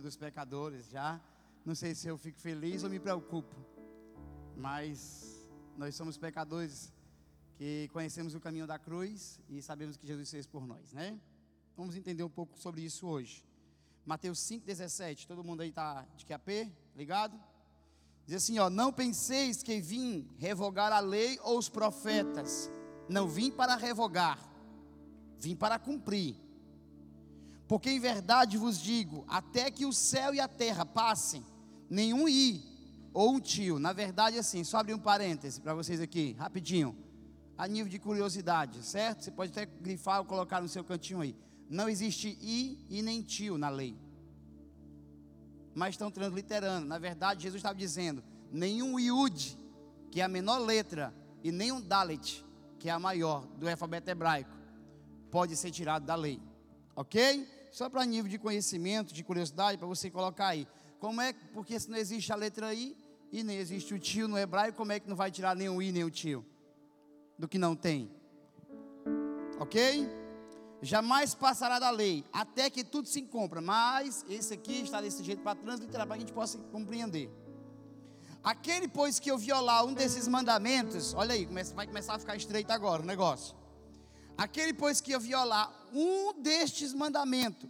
dos pecadores já. Não sei se eu fico feliz ou me preocupo, mas nós somos pecadores que conhecemos o caminho da cruz e sabemos que Jesus fez por nós, né? Vamos entender um pouco sobre isso hoje. Mateus 5,17, todo mundo aí está de QAP, ligado? Diz assim, ó, não penseis que vim revogar a lei ou os profetas, não vim para revogar, vim para cumprir. Porque em verdade vos digo: até que o céu e a terra passem, nenhum i ou um tio. Na verdade, assim, só abrir um parêntese para vocês aqui, rapidinho. A nível de curiosidade, certo? Você pode até grifar ou colocar no seu cantinho aí. Não existe i e nem tio na lei. Mas estão transliterando. Na verdade, Jesus estava dizendo: nenhum iud, que é a menor letra, e nenhum dalet, que é a maior do alfabeto hebraico, pode ser tirado da lei. Ok? Só para nível de conhecimento, de curiosidade, para você colocar aí. Como é, porque se não existe a letra I e nem existe o tio no hebraico, como é que não vai tirar nem o I nem o tio? Do que não tem. Ok? Jamais passará da lei, até que tudo se encontra. Mas esse aqui está desse jeito para transliterar, para que a gente possa compreender. Aquele, pois, que eu violar um desses mandamentos, olha aí, vai começar a ficar estreito agora o negócio. Aquele, pois, que violar um destes mandamentos,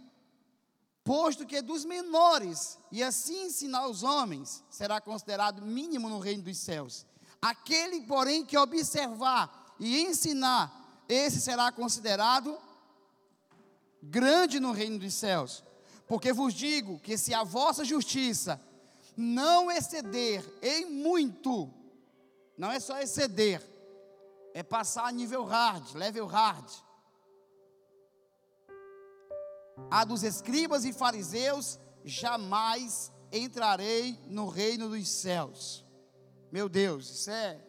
posto que é dos menores, e assim ensinar os homens, será considerado mínimo no reino dos céus. Aquele, porém, que observar e ensinar, esse será considerado grande no reino dos céus. Porque vos digo que se a vossa justiça não exceder em muito, não é só exceder, é passar a nível hard, level hard. A dos escribas e fariseus, jamais entrarei no reino dos céus. Meu Deus, isso é.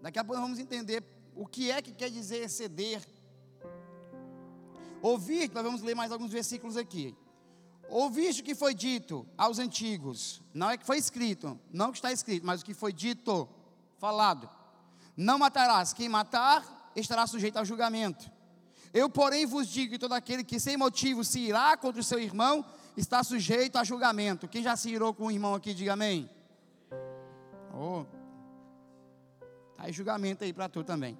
Daqui a pouco vamos entender o que é que quer dizer exceder. Ouvir, nós vamos ler mais alguns versículos aqui. Ouviste o que foi dito aos antigos, não é que foi escrito, não que está escrito, mas o que foi dito, falado não matarás. Quem matar estará sujeito ao julgamento. Eu, porém, vos digo que todo aquele que sem motivo se irá contra o seu irmão está sujeito a julgamento. Quem já se irou com o irmão aqui, diga amém. Oh. Tá aí julgamento aí para tu também.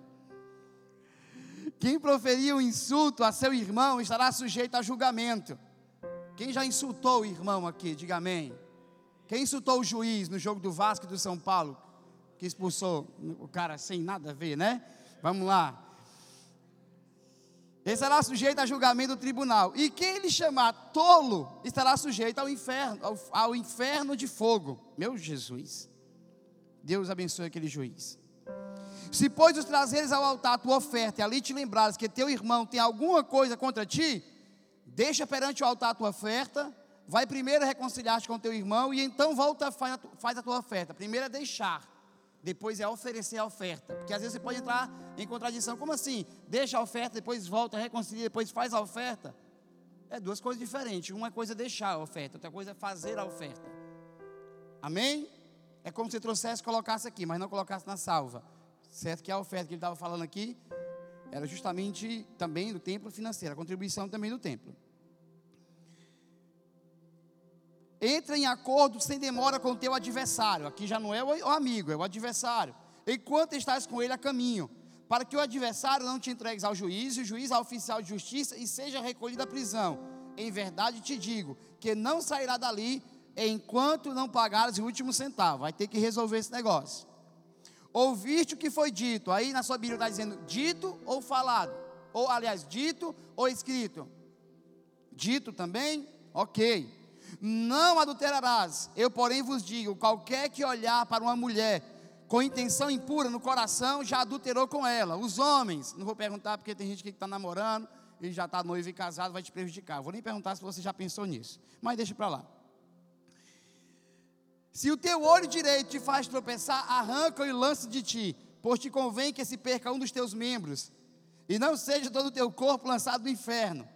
Quem proferir um insulto a seu irmão estará sujeito a julgamento. Quem já insultou o irmão aqui, diga amém. Quem insultou o juiz no jogo do Vasco e do São Paulo? Que expulsou o cara sem nada a ver, né? Vamos lá. Ele será sujeito a julgamento do tribunal. E quem ele chamar tolo estará sujeito ao inferno, ao, ao inferno de fogo. Meu Jesus. Deus abençoe aquele juiz. Se, pois, os trazeres ao altar a tua oferta e ali te lembrares que teu irmão tem alguma coisa contra ti, deixa perante o altar a tua oferta, vai primeiro reconciliar-te com teu irmão e então volta a, faz a tua oferta. Primeiro é deixar depois é oferecer a oferta. Porque às vezes você pode entrar em contradição. Como assim? Deixa a oferta, depois volta, reconcilia, depois faz a oferta. É duas coisas diferentes. Uma coisa é deixar a oferta, outra coisa é fazer a oferta. Amém? É como se trouxesse colocasse aqui, mas não colocasse na salva. Certo que a oferta que ele estava falando aqui era justamente também do templo financeiro, a contribuição também do templo. Entra em acordo sem demora com o teu adversário. Aqui já não é o amigo, é o adversário. Enquanto estás com ele a caminho, para que o adversário não te entregues ao juiz, o juiz ao oficial de justiça, e seja recolhido à prisão. Em verdade te digo que não sairá dali enquanto não pagares o último centavo. Vai ter que resolver esse negócio. Ouviste o que foi dito. Aí na sua Bíblia está dizendo dito ou falado. Ou, aliás, dito ou escrito. Dito também? Ok não adulterarás. Eu, porém, vos digo: qualquer que olhar para uma mulher com intenção impura no coração, já adulterou com ela. Os homens, não vou perguntar porque tem gente que está namorando e já está noivo e casado, vai te prejudicar. Vou nem perguntar se você já pensou nisso, mas deixa para lá. Se o teu olho direito te faz tropeçar, arranca e lança de ti, pois te convém que se perca um dos teus membros, e não seja todo o teu corpo lançado no inferno.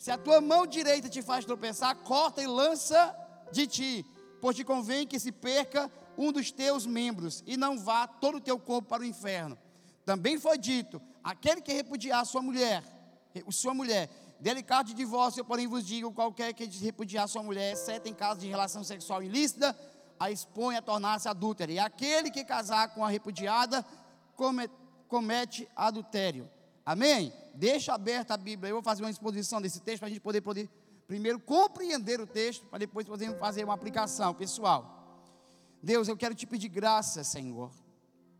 Se a tua mão direita te faz tropeçar, corta e lança de ti, pois te convém que se perca um dos teus membros e não vá todo o teu corpo para o inferno. Também foi dito: aquele que repudiar sua mulher, sua mulher, Delicado de divórcio, eu porém vos digo: qualquer que repudiar sua mulher, exceto em caso de relação sexual ilícita, a expõe a tornar-se adúltera. E aquele que casar com a repudiada comete, comete adultério. Amém? Deixa aberta a Bíblia. Eu vou fazer uma exposição desse texto para a gente poder, poder primeiro compreender o texto, para depois podermos fazer uma aplicação pessoal. Deus, eu quero te pedir graça, Senhor.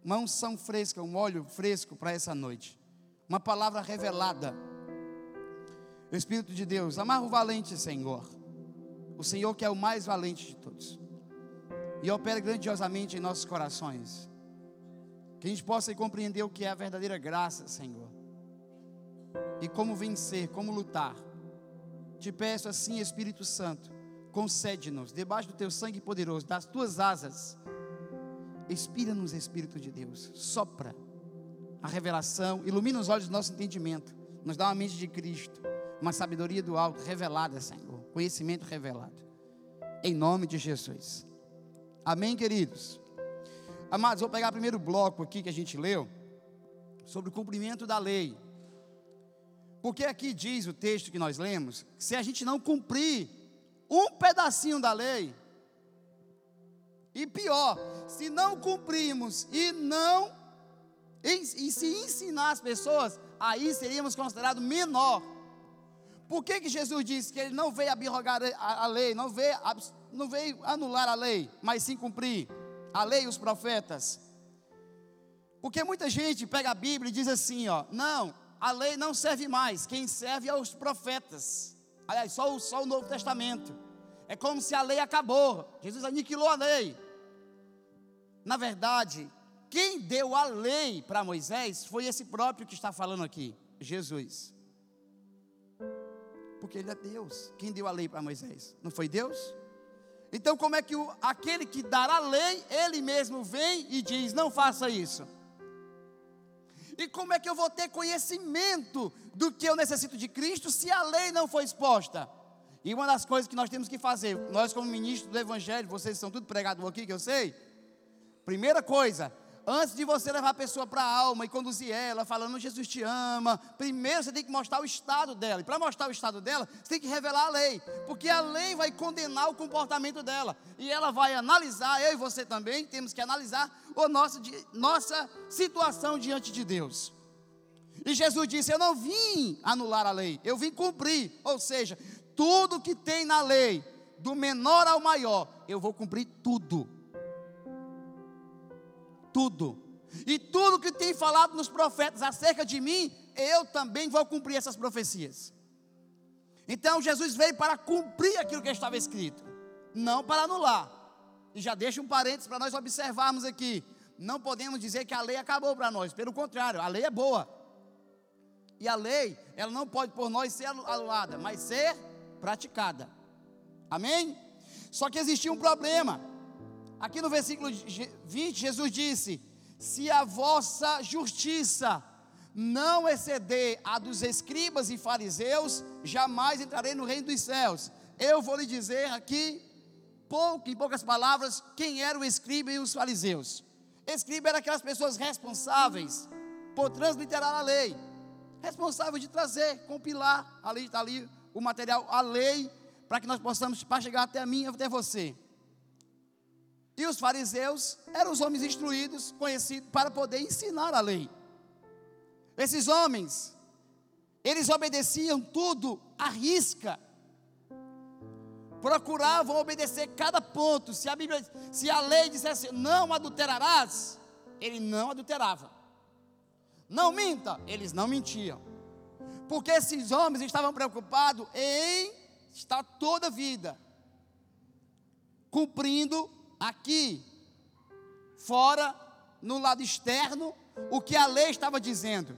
Uma unção fresca, um óleo fresco para essa noite. Uma palavra revelada o Espírito de Deus, amarra o valente, Senhor. O Senhor que é o mais valente de todos. E opera grandiosamente em nossos corações. Que a gente possa compreender o que é a verdadeira graça, Senhor. E como vencer, como lutar. Te peço assim, Espírito Santo, concede-nos, debaixo do teu sangue poderoso, das tuas asas, expira-nos, Espírito de Deus, sopra a revelação, ilumina os olhos do nosso entendimento, nos dá uma mente de Cristo uma sabedoria do alto revelada, Senhor. Conhecimento revelado. Em nome de Jesus. Amém, queridos? Amados, vou pegar o primeiro bloco aqui que a gente leu, sobre o cumprimento da lei. Porque aqui diz o texto que nós lemos, que se a gente não cumprir um pedacinho da lei, e pior, se não cumprirmos e não, e, e se ensinar as pessoas, aí seríamos considerados menor por que, que Jesus disse que ele não veio abrogar a, a lei, não veio, não veio anular a lei, mas sim cumprir a lei e os profetas? Porque muita gente pega a Bíblia e diz assim, ó, não, a lei não serve mais, quem serve é os profetas. Aliás, só o, só o Novo Testamento. É como se a lei acabou. Jesus aniquilou a lei. Na verdade, quem deu a lei para Moisés foi esse próprio que está falando aqui, Jesus. Porque ele é Deus. Quem deu a lei para Moisés? Não foi Deus? Então, como é que o, aquele que dará a lei, ele mesmo vem e diz: não faça isso? E como é que eu vou ter conhecimento do que eu necessito de Cristo se a lei não foi exposta? E uma das coisas que nós temos que fazer, nós como ministros do Evangelho, vocês são tudo pregados aqui, que eu sei. Primeira coisa, Antes de você levar a pessoa para a alma e conduzir ela, falando Jesus te ama, primeiro você tem que mostrar o estado dela. E para mostrar o estado dela, você tem que revelar a lei, porque a lei vai condenar o comportamento dela. E ela vai analisar, eu e você também temos que analisar a nossa, nossa situação diante de Deus. E Jesus disse: Eu não vim anular a lei, eu vim cumprir. Ou seja, tudo que tem na lei, do menor ao maior, eu vou cumprir tudo tudo. E tudo que tem falado nos profetas acerca de mim, eu também vou cumprir essas profecias. Então Jesus veio para cumprir aquilo que estava escrito, não para anular. E já deixa um parênteses para nós observarmos aqui. Não podemos dizer que a lei acabou para nós, pelo contrário, a lei é boa. E a lei, ela não pode por nós ser anulada, mas ser praticada. Amém? Só que existia um problema. Aqui no versículo 20, Jesus disse: Se a vossa justiça não exceder a dos escribas e fariseus, jamais entrarei no reino dos céus. Eu vou lhe dizer aqui, pouco, em poucas palavras, quem era o escriba e os fariseus. Escriba era aquelas pessoas responsáveis por transliterar a lei, responsáveis de trazer, compilar, ali está ali o material, a lei, para que nós possamos, para chegar até mim até você. E os fariseus eram os homens instruídos, conhecidos para poder ensinar a lei. Esses homens, eles obedeciam tudo à risca. Procuravam obedecer cada ponto. Se a Bíblia, se a lei dissesse não adulterarás, ele não adulterava. Não minta, eles não mentiam. Porque esses homens estavam preocupados em estar toda a vida cumprindo aqui, fora, no lado externo, o que a lei estava dizendo.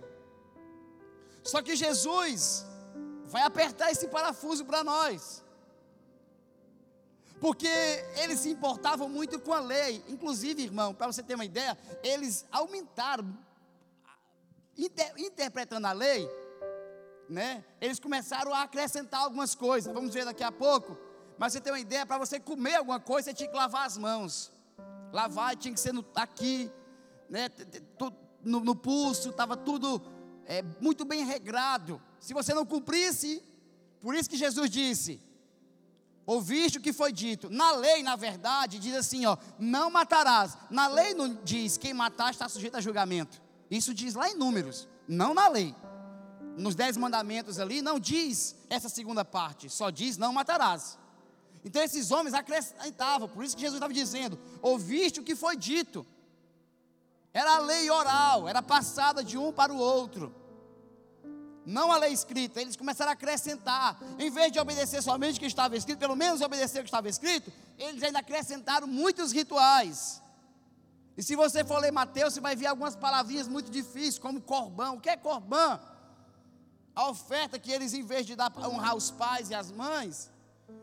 Só que Jesus vai apertar esse parafuso para nós. Porque eles se importavam muito com a lei. Inclusive, irmão, para você ter uma ideia, eles aumentaram, inter, interpretando a lei, né? Eles começaram a acrescentar algumas coisas. Vamos ver daqui a pouco mas você tem uma ideia, para você comer alguma coisa, você tinha que lavar as mãos. Lavar tinha que ser no, aqui, né, no, no pulso, estava tudo é, muito bem regrado. Se você não cumprisse, Por isso que Jesus disse: Ouviste o que foi dito. Na lei, na verdade, diz assim: ó, não matarás. Na lei não diz quem matar está sujeito a julgamento. Isso diz lá em números, não na lei. Nos dez mandamentos ali não diz essa segunda parte, só diz não matarás. Então esses homens acrescentavam, por isso que Jesus estava dizendo: ouviste o que foi dito. Era a lei oral, era passada de um para o outro. Não a lei escrita, eles começaram a acrescentar. Em vez de obedecer somente o que estava escrito, pelo menos obedecer o que estava escrito, eles ainda acrescentaram muitos rituais. E se você for ler Mateus, você vai ver algumas palavrinhas muito difíceis, como corbão. O que é corbão? A oferta que eles, em vez de dar para honrar os pais e as mães,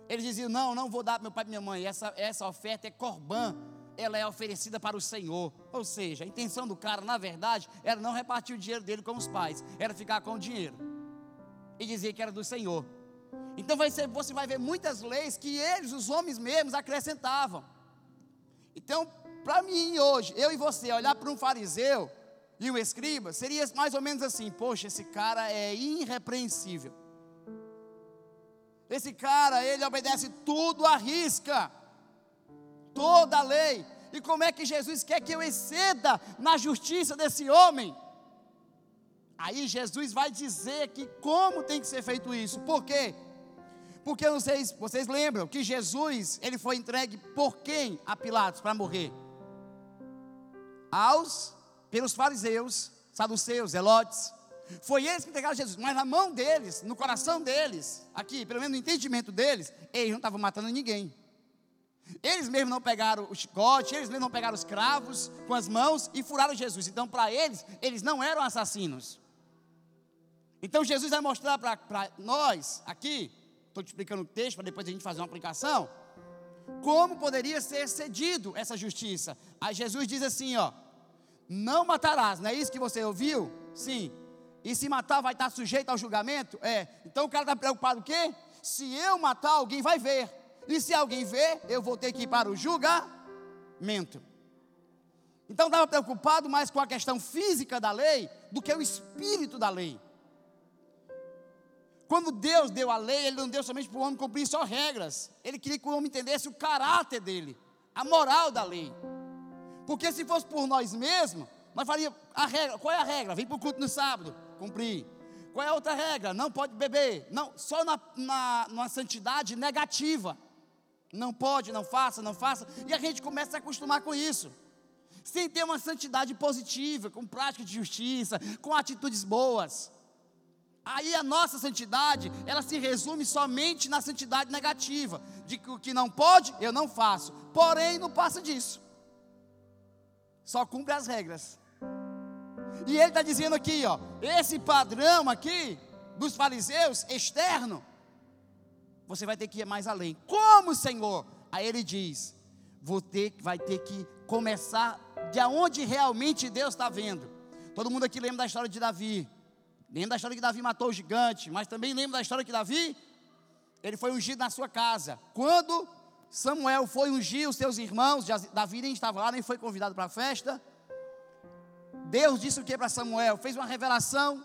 eles diziam: Não, não vou dar para meu pai e minha mãe. Essa, essa oferta é corbã ela é oferecida para o Senhor. Ou seja, a intenção do cara, na verdade, era não repartir o dinheiro dele com os pais, era ficar com o dinheiro e dizer que era do Senhor. Então vai ser, você vai ver muitas leis que eles, os homens mesmos, acrescentavam. Então, para mim hoje, eu e você, olhar para um fariseu e um escriba, seria mais ou menos assim: poxa, esse cara é irrepreensível. Esse cara, ele obedece tudo à risca toda a lei. E como é que Jesus quer que eu exceda na justiça desse homem? Aí Jesus vai dizer que como tem que ser feito isso. Por quê? Porque eu não sei se vocês lembram que Jesus, ele foi entregue por quem a Pilatos para morrer? Aos pelos fariseus, saduceus, zelotes. Foi eles que entregaram Jesus, mas na mão deles, no coração deles, aqui, pelo menos no entendimento deles, eles não estavam matando ninguém. Eles mesmos não pegaram o chicote, eles mesmos não pegaram os cravos com as mãos e furaram Jesus. Então, para eles, eles não eram assassinos. Então, Jesus vai mostrar para nós aqui, estou te explicando o texto para depois a gente fazer uma aplicação, como poderia ser cedido essa justiça. Aí Jesus diz assim: ó, não matarás, não é isso que você ouviu? Sim. E se matar vai estar sujeito ao julgamento? É. Então o cara está preocupado o quê? Se eu matar, alguém vai ver. E se alguém vê, eu vou ter que ir para o julgamento. Então estava preocupado mais com a questão física da lei do que o espírito da lei. Quando Deus deu a lei, Ele não deu somente para o homem cumprir só regras. Ele queria que o homem entendesse o caráter dele, a moral da lei. Porque se fosse por nós mesmos, nós faríamos a regra. Qual é a regra? Vem para o culto no sábado, cumprir. Qual é a outra regra? Não pode beber. Não, só na, na, numa santidade negativa. Não pode, não faça, não faça. E a gente começa a acostumar com isso. Sem ter uma santidade positiva, com prática de justiça, com atitudes boas. Aí a nossa santidade, ela se resume somente na santidade negativa, de que o que não pode, eu não faço. Porém, não passa disso. Só cumpre as regras. E ele está dizendo aqui, ó, esse padrão aqui dos fariseus externo, você vai ter que ir mais além. Como, Senhor? Aí ele diz: ter, vai ter que começar de onde realmente Deus está vendo. Todo mundo aqui lembra da história de Davi. Lembra da história que Davi matou o gigante, mas também lembra da história que Davi, ele foi ungido na sua casa. Quando Samuel foi ungir os seus irmãos, Davi nem estava lá, nem foi convidado para a festa. Deus disse o que para Samuel? Fez uma revelação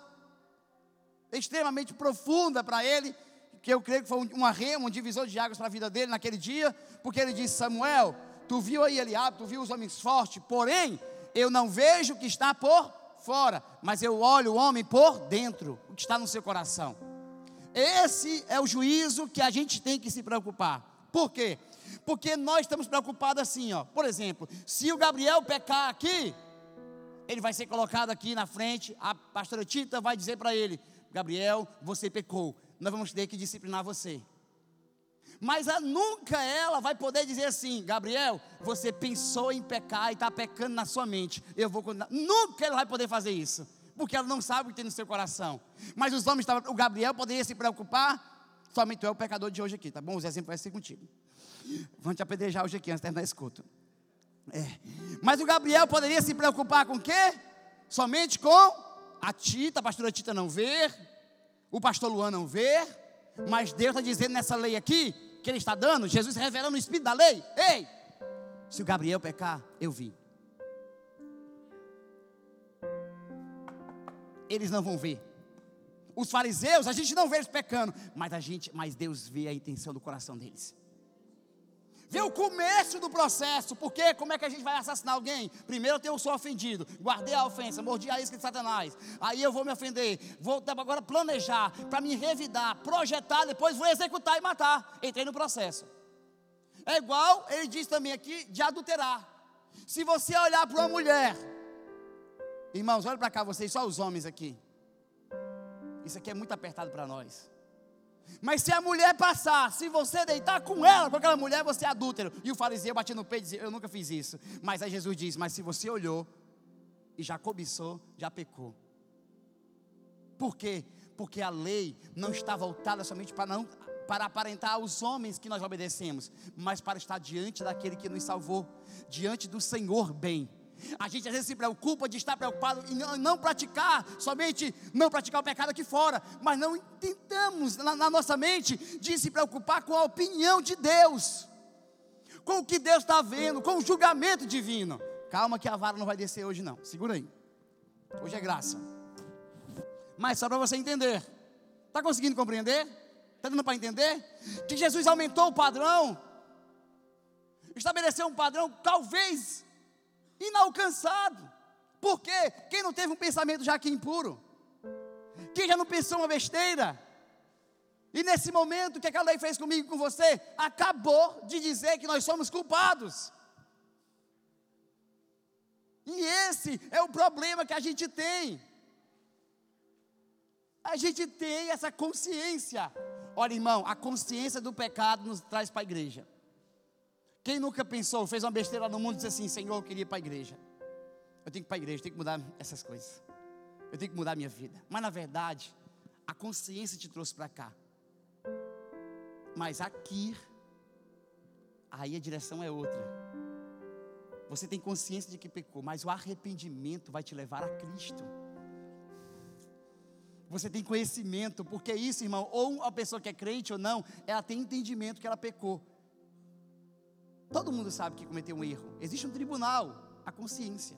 extremamente profunda para ele, que eu creio que foi uma rema, um divisor de águas para a vida dele naquele dia, porque ele disse: Samuel, tu viu aí Eliabe, tu viu os homens fortes, porém, eu não vejo o que está por fora, mas eu olho o homem por dentro, o que está no seu coração. Esse é o juízo que a gente tem que se preocupar. Por quê? Porque nós estamos preocupados assim, ó. Por exemplo, se o Gabriel pecar aqui, ele vai ser colocado aqui na frente, a pastora Tita vai dizer para ele: Gabriel, você pecou nós vamos ter que disciplinar você. Mas nunca ela vai poder dizer assim, Gabriel, você pensou em pecar e está pecando na sua mente. Eu vou condenar. Nunca ela vai poder fazer isso, porque ela não sabe o que tem no seu coração. Mas os homens o Gabriel poderia se preocupar. Somente tu é o pecador de hoje aqui, tá bom? Os exemplos vai ser contigo. Vamos te apedrejar hoje aqui antes de terminar esse culto. É. Mas o Gabriel poderia se preocupar com o quê? Somente com a Tita, a pastora Tita não ver, o pastor Luan não vê, mas Deus está dizendo nessa lei aqui, que Ele está dando, Jesus revelando o Espírito da lei. Ei, se o Gabriel pecar, eu vi. Eles não vão ver. Os fariseus, a gente não vê eles pecando, mas a gente, mas Deus vê a intenção do coração deles. Vê o começo do processo, porque como é que a gente vai assassinar alguém? Primeiro eu sou ofendido, guardei a ofensa, mordi a isca de Satanás. Aí eu vou me ofender, vou agora planejar para me revidar, projetar, depois vou executar e matar. Entrei no processo. É igual ele diz também aqui de adulterar. Se você olhar para uma mulher, irmãos, olha para cá vocês, só os homens aqui. Isso aqui é muito apertado para nós. Mas se a mulher passar, se você deitar com ela, com aquela mulher, você é adúltero. E o fariseu batia no peito e dizia: Eu nunca fiz isso. Mas aí Jesus diz: Mas se você olhou e já cobiçou, já pecou. Por quê? Porque a lei não está voltada somente para não para aparentar aos homens que nós obedecemos, mas para estar diante daquele que nos salvou, diante do Senhor bem. A gente às vezes se preocupa de estar preocupado em não praticar, somente não praticar o pecado aqui fora, mas não tentamos na, na nossa mente de se preocupar com a opinião de Deus, com o que Deus está vendo, com o julgamento divino. Calma que a vara não vai descer hoje não, segura aí. Hoje é graça. Mas só para você entender. Está conseguindo compreender? Está dando para entender? Que Jesus aumentou o padrão, estabeleceu um padrão, talvez inalcançado. Por quê? Quem não teve um pensamento já que impuro? Quem já não pensou uma besteira? E nesse momento, que aquela lei fez comigo e com você? Acabou de dizer que nós somos culpados. E esse é o problema que a gente tem. A gente tem essa consciência. Olha, irmão, a consciência do pecado nos traz para a igreja. Quem nunca pensou, fez uma besteira no mundo e disse assim: Senhor, eu queria ir para a igreja. Eu tenho que ir para a igreja, eu tenho que mudar essas coisas. Eu tenho que mudar a minha vida. Mas na verdade, a consciência te trouxe para cá. Mas aqui, aí a direção é outra. Você tem consciência de que pecou, mas o arrependimento vai te levar a Cristo. Você tem conhecimento, porque isso, irmão, ou a pessoa que é crente ou não, ela tem entendimento que ela pecou. Todo mundo sabe que cometeu um erro. Existe um tribunal, a consciência.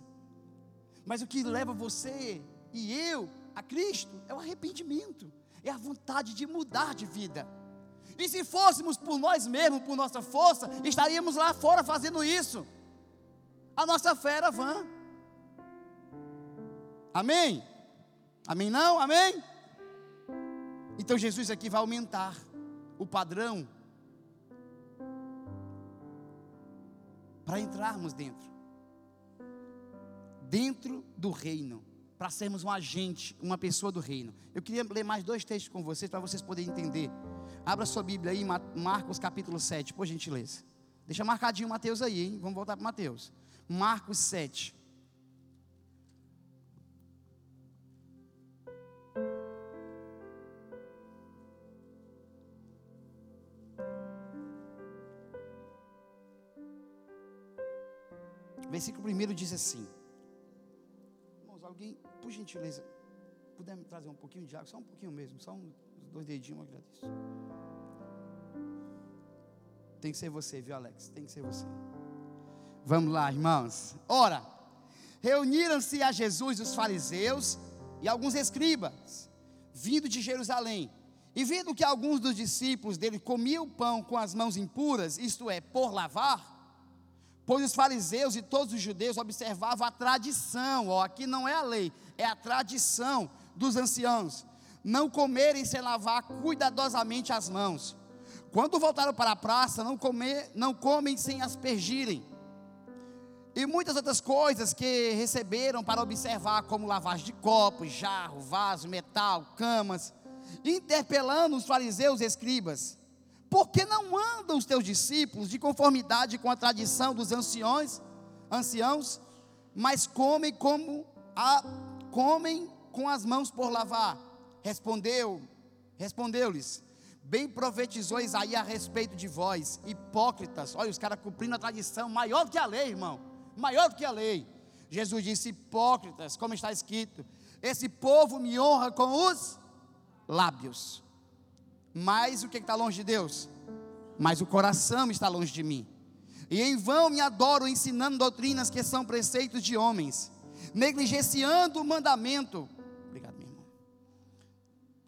Mas o que leva você e eu a Cristo é o arrependimento, é a vontade de mudar de vida. E se fôssemos por nós mesmos, por nossa força, estaríamos lá fora fazendo isso. A nossa fé era vã. Amém? Amém não? Amém? Então Jesus aqui vai aumentar o padrão para entrarmos dentro. Dentro do reino, para sermos um agente, uma pessoa do reino. Eu queria ler mais dois textos com vocês para vocês poderem entender. Abra sua Bíblia aí, Marcos capítulo 7, por gentileza. Deixa marcadinho Mateus aí, hein? Vamos voltar para Mateus. Marcos 7. Versículo 1 diz assim: Irmãos, alguém, por gentileza, puder me trazer um pouquinho de água, só um pouquinho mesmo, só uns dois dedinhos, eu agradeço. Tem que ser você, viu, Alex? Tem que ser você. Vamos lá, irmãos. Ora, reuniram-se a Jesus os fariseus e alguns escribas, vindo de Jerusalém. E vendo que alguns dos discípulos dele comiam pão com as mãos impuras, isto é, por lavar, Pois os fariseus e todos os judeus observavam a tradição, ó, aqui não é a lei, é a tradição dos anciãos, não comerem sem lavar cuidadosamente as mãos. Quando voltaram para a praça, não, comer, não comem sem aspergirem. E muitas outras coisas que receberam para observar, como lavagem de copos, jarro, vaso, metal, camas, interpelando os fariseus e escribas por que não andam os teus discípulos de conformidade com a tradição dos anciões, anciãos, mas comem como a, comem com as mãos por lavar? Respondeu, respondeu-lhes: Bem profetizou Isaías a respeito de vós, hipócritas. Olha, os caras cumprindo a tradição, maior do que a lei, irmão. Maior do que a lei. Jesus disse: Hipócritas, como está escrito: Esse povo me honra com os lábios, mas o que está longe de Deus? Mas o coração está longe de mim. E em vão me adoro ensinando doutrinas que são preceitos de homens, negligenciando o mandamento. Obrigado, meu irmão.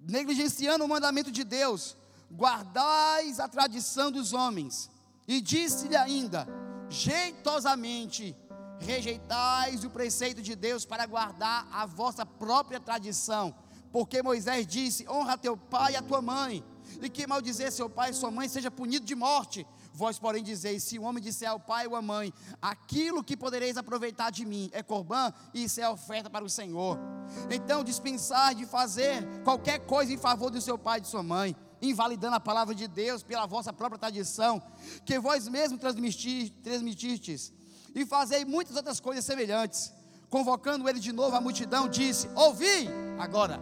negligenciando o mandamento de Deus, guardais a tradição dos homens. E disse-lhe ainda: jeitosamente rejeitais o preceito de Deus para guardar a vossa própria tradição. Porque Moisés disse: honra teu pai e a tua mãe, e que maldizer seu pai e sua mãe seja punido de morte. Vós, porém, dizeis: se o homem disser ao pai ou à mãe, aquilo que podereis aproveitar de mim é corbã, isso é oferta para o Senhor. Então, dispensar de fazer qualquer coisa em favor do seu pai e de sua mãe, invalidando a palavra de Deus pela vossa própria tradição, que vós mesmos transmitistes, e fazei muitas outras coisas semelhantes. Convocando ele de novo à multidão, disse: Ouvi agora.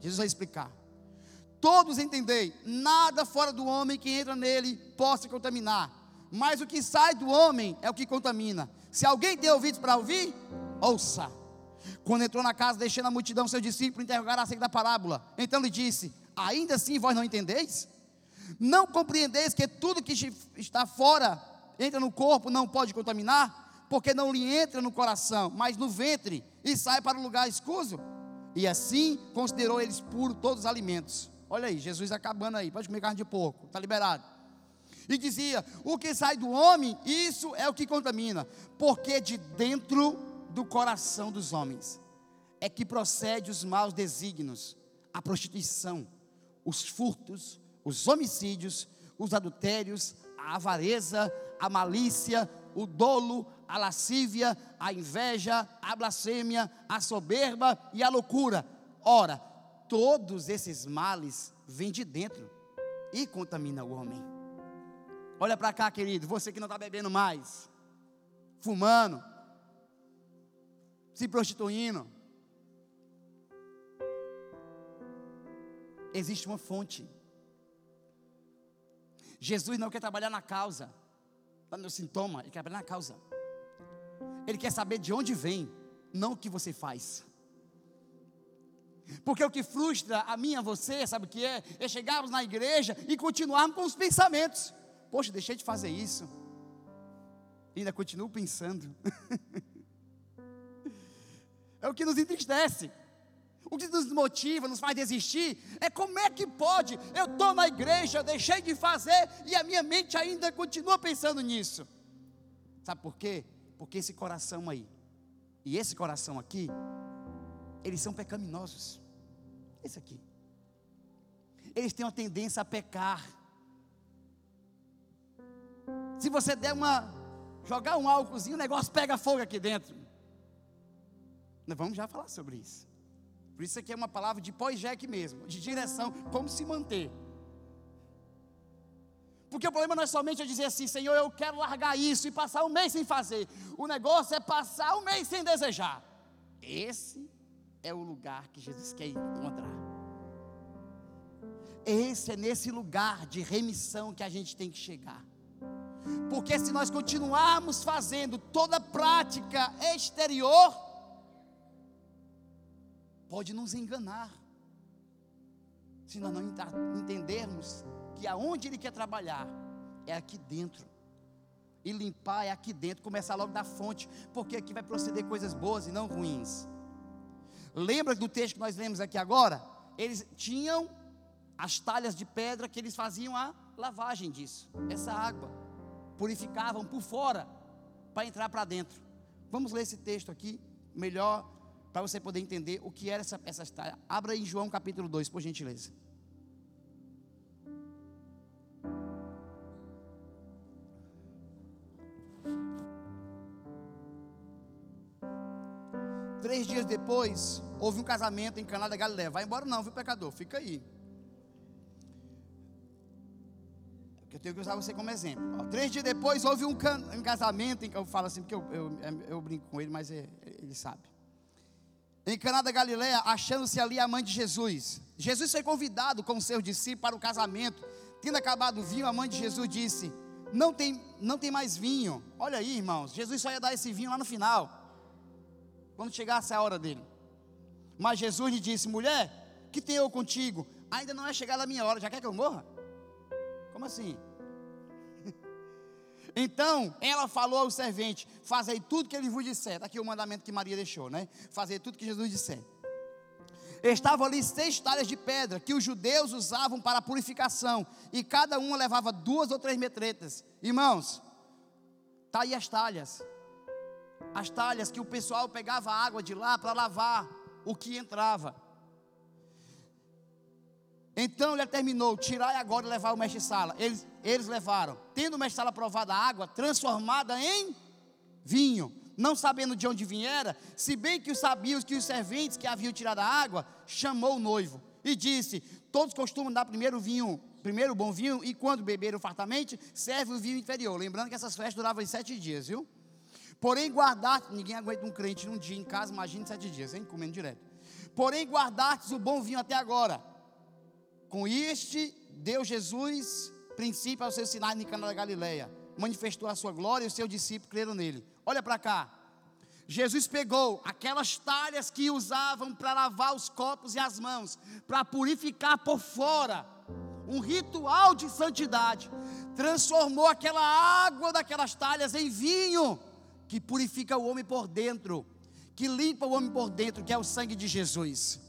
Jesus vai explicar. Todos entendei, nada fora do homem que entra nele possa contaminar, mas o que sai do homem é o que contamina. Se alguém tem ouvidos para ouvir, ouça. Quando entrou na casa, deixando a multidão, seu discípulo interrogar acerca da parábola. Então lhe disse: Ainda assim vós não entendeis? Não compreendeis que tudo que está fora entra no corpo não pode contaminar? Porque não lhe entra no coração, mas no ventre e sai para o lugar escuso? E assim considerou eles puros todos os alimentos. Olha aí, Jesus acabando aí, pode comer carne de porco, está liberado. E dizia: O que sai do homem, isso é o que contamina, porque de dentro do coração dos homens é que procede os maus desígnios, a prostituição, os furtos, os homicídios, os adultérios, a avareza, a malícia, o dolo, a lascívia, a inveja, a blasfêmia, a soberba e a loucura. Ora, todos esses males vêm de dentro e contamina o homem. Olha para cá, querido, você que não está bebendo mais, fumando, se prostituindo. Existe uma fonte. Jesus não quer trabalhar na causa, no sintoma, ele quer trabalhar na causa. Ele quer saber de onde vem, não o que você faz. Porque o que frustra a mim a você, sabe o que é? É chegarmos na igreja e continuarmos com os pensamentos. Poxa, deixei de fazer isso. E ainda continuo pensando. é o que nos entristece. O que nos motiva, nos faz desistir, é como é que pode? Eu estou na igreja, deixei de fazer e a minha mente ainda continua pensando nisso. Sabe por quê? Porque esse coração aí, e esse coração aqui, eles são pecaminosos. Esse aqui. Eles têm uma tendência a pecar. Se você der uma. jogar um álcoolzinho, o negócio pega fogo aqui dentro. Nós vamos já falar sobre isso. Por isso aqui é uma palavra de pós-jeque mesmo, de direção, como se manter. Porque o problema não é somente eu dizer assim, Senhor, eu quero largar isso e passar um mês sem fazer. O negócio é passar um mês sem desejar. Esse é o lugar que Jesus quer encontrar. Esse é nesse lugar de remissão que a gente tem que chegar. Porque se nós continuarmos fazendo toda prática exterior, pode nos enganar. Se nós não entendermos que aonde Ele quer trabalhar é aqui dentro. E limpar é aqui dentro, começar logo da fonte, porque aqui vai proceder coisas boas e não ruins. Lembra do texto que nós lemos aqui agora? Eles tinham as talhas de pedra que eles faziam a lavagem disso, essa água. Purificavam por fora para entrar para dentro. Vamos ler esse texto aqui, melhor, para você poder entender o que era essa, essa talha. Abra em João capítulo 2, por gentileza. Três dias depois, houve um casamento em Caná da Galiléia. Vai embora não, viu pecador? Fica aí. Eu tenho que usar você como exemplo. Ó, três dias depois houve um, um casamento, em, eu falo assim porque eu, eu, eu, brinco com ele, mas é, ele sabe. Em Caná da Galiléia, achando-se ali a mãe de Jesus. Jesus foi convidado com seus discípulos para o casamento. Tendo acabado o vinho, a mãe de Jesus disse: não tem, não tem mais vinho. Olha aí, irmãos, Jesus só ia dar esse vinho lá no final quando chegasse a hora dele. Mas Jesus lhe disse: Mulher, que tenho eu contigo? Ainda não é chegada a minha hora, já quer que eu morra? Como assim? Então ela falou ao servente: Fazei tudo que ele vos disser. Está aqui o mandamento que Maria deixou, né? Fazei tudo que Jesus disser. Estavam ali seis talhas de pedra que os judeus usavam para purificação, e cada uma levava duas ou três metretas. Irmãos, tá aí as talhas. As talhas que o pessoal pegava água de lá para lavar o que entrava. Então ele terminou, tirar agora e levar o mestre-sala. Eles, eles levaram, tendo o mestre-sala provado a água, transformada em vinho não sabendo de onde viera, se bem que os sabios que os serventes que haviam tirado a água, chamou o noivo e disse: Todos costumam dar primeiro vinho, primeiro bom vinho, e quando beberam fartamente, serve o vinho inferior. Lembrando que essas festas duravam sete dias, viu? Porém, guardar, ninguém aguenta um crente num dia em casa, imagine sete dias, hein? Comendo direto. Porém, guardastes o bom vinho até agora. Com este, deu Jesus princípio aos seus sinais em Cana da Galileia. Manifestou a sua glória e os seus discípulos creram nele. Olha para cá. Jesus pegou aquelas talhas que usavam para lavar os copos e as mãos, para purificar por fora, um ritual de santidade, transformou aquela água daquelas talhas em vinho, que purifica o homem por dentro, que limpa o homem por dentro, que é o sangue de Jesus,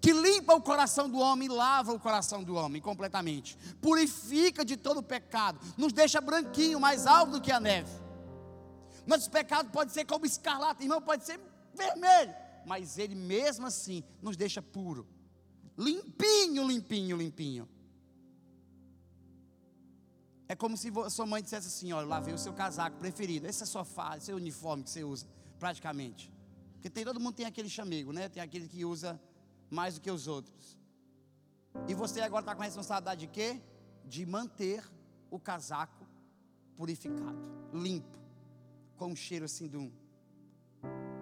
que limpa o coração do homem lava o coração do homem completamente, purifica de todo pecado, nos deixa branquinho, mais alto do que a neve. Nosso pecado pode ser como escarlata, irmão, pode ser vermelho, mas ele mesmo assim nos deixa puro, limpinho, limpinho, limpinho. É como se sua mãe dissesse assim: olha, lavei o seu casaco preferido, esse é esse é o uniforme que você usa, praticamente. Porque tem, todo mundo tem aquele chamego, né? Tem aquele que usa mais do que os outros. E você agora está com a responsabilidade de quê? De manter o casaco purificado, limpo com um cheiro assim de um,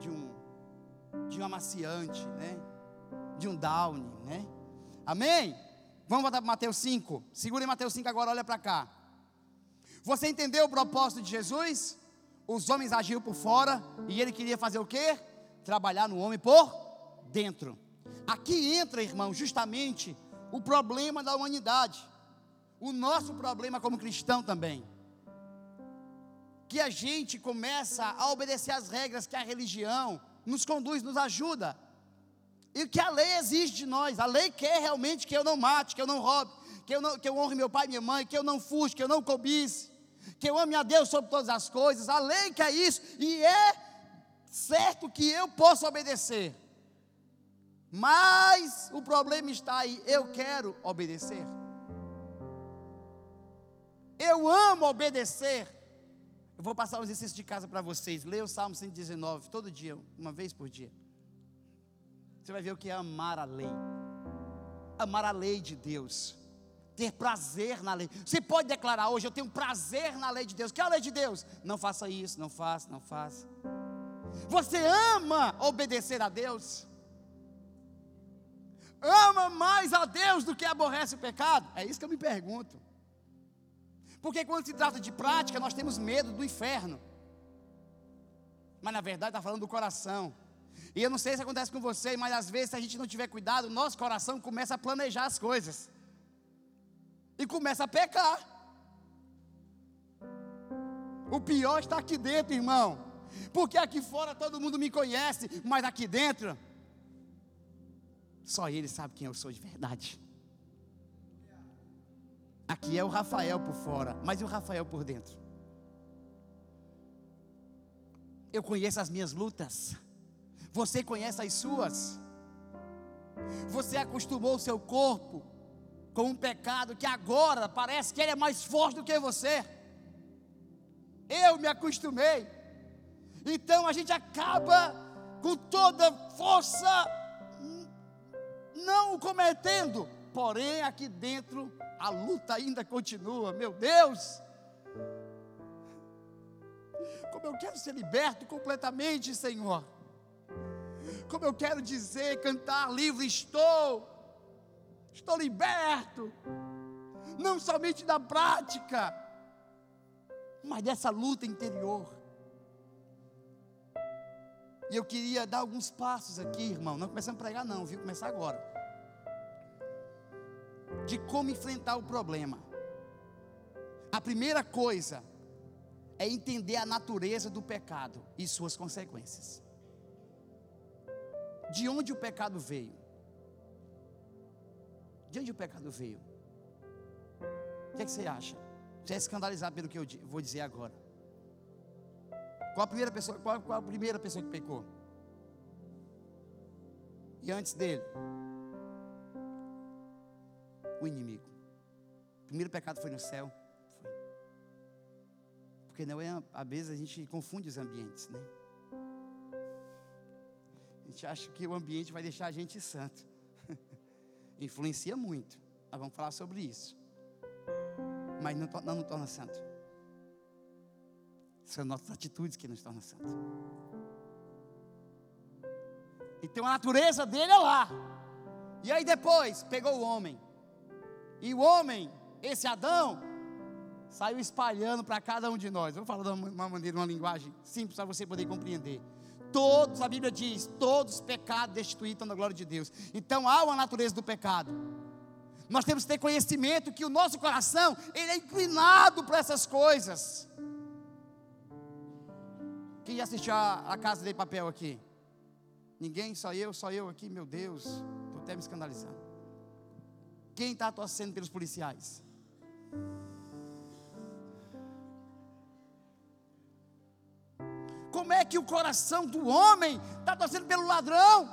de um, de um amaciante, né? De um downy, né? Amém? Vamos voltar para Mateus 5. Segura em Mateus 5 agora, olha para cá. Você entendeu o propósito de Jesus? Os homens agiam por fora e ele queria fazer o quê? Trabalhar no homem por dentro. Aqui entra, irmão, justamente o problema da humanidade. O nosso problema como cristão também que a gente começa a obedecer às regras que a religião nos conduz, nos ajuda. E que a lei exige de nós. A lei quer realmente que eu não mate, que eu não roube, que eu, não, que eu honre meu pai e minha mãe, que eu não fuja, que eu não cobice, que eu ame a Deus sobre todas as coisas. A lei quer isso e é certo que eu posso obedecer. Mas o problema está aí, eu quero obedecer. Eu amo obedecer. Eu vou passar um exercício de casa para vocês. Leia o Salmo 119 todo dia, uma vez por dia. Você vai ver o que é amar a lei. Amar a lei de Deus. Ter prazer na lei. Você pode declarar hoje: Eu tenho prazer na lei de Deus. Que é a lei de Deus? Não faça isso, não faça, não faça. Você ama obedecer a Deus? Ama mais a Deus do que aborrece o pecado? É isso que eu me pergunto. Porque quando se trata de prática, nós temos medo do inferno. Mas na verdade está falando do coração. E eu não sei se acontece com você, mas às vezes, se a gente não tiver cuidado, nosso coração começa a planejar as coisas. E começa a pecar. O pior está aqui dentro, irmão. Porque aqui fora todo mundo me conhece, mas aqui dentro, só ele sabe quem eu sou de verdade. Aqui é o Rafael por fora, mas e o Rafael por dentro? Eu conheço as minhas lutas. Você conhece as suas. Você acostumou o seu corpo com um pecado que agora parece que ele é mais forte do que você. Eu me acostumei. Então a gente acaba com toda força não cometendo, porém aqui dentro a luta ainda continua, meu Deus. Como eu quero ser liberto completamente, Senhor. Como eu quero dizer, cantar livre estou. Estou liberto. Não somente da prática, mas dessa luta interior. E eu queria dar alguns passos aqui, irmão. Não começamos a pregar, não, viu? Começar agora de como enfrentar o problema. A primeira coisa é entender a natureza do pecado e suas consequências. De onde o pecado veio? De onde o pecado veio? O que, é que você acha? Você é escandalizado pelo que eu vou dizer agora. Qual a primeira pessoa, qual, qual a primeira pessoa que pecou? E antes dele? O inimigo. O primeiro pecado foi no céu. Foi. Porque não é, às vezes a gente confunde os ambientes, né? A gente acha que o ambiente vai deixar a gente santo. Influencia muito. Nós vamos falar sobre isso. Mas não, não torna santo. São nossas atitudes que nos tornam santo. Então a natureza dele é lá. E aí depois pegou o homem. E o homem, esse Adão, saiu espalhando para cada um de nós. Vou falar de uma maneira, uma linguagem simples para você poder compreender. Todos, a Bíblia diz, todos os pecados destituídos na glória de Deus. Então há uma natureza do pecado. Nós temos que ter conhecimento que o nosso coração, ele é inclinado para essas coisas. Quem já assistiu a, a Casa de Papel aqui? Ninguém, só eu, só eu aqui, meu Deus, estou até me escandalizando. Quem está torcendo pelos policiais? Como é que o coração do homem está torcendo pelo ladrão?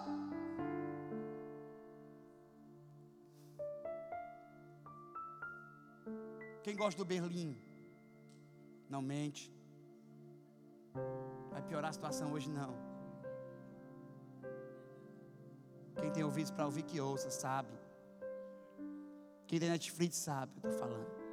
Quem gosta do Berlim? Não mente. Vai piorar a situação hoje não. Quem tem ouvidos para ouvir que ouça, sabe. Quem tem Netflix sabe o que eu estou falando.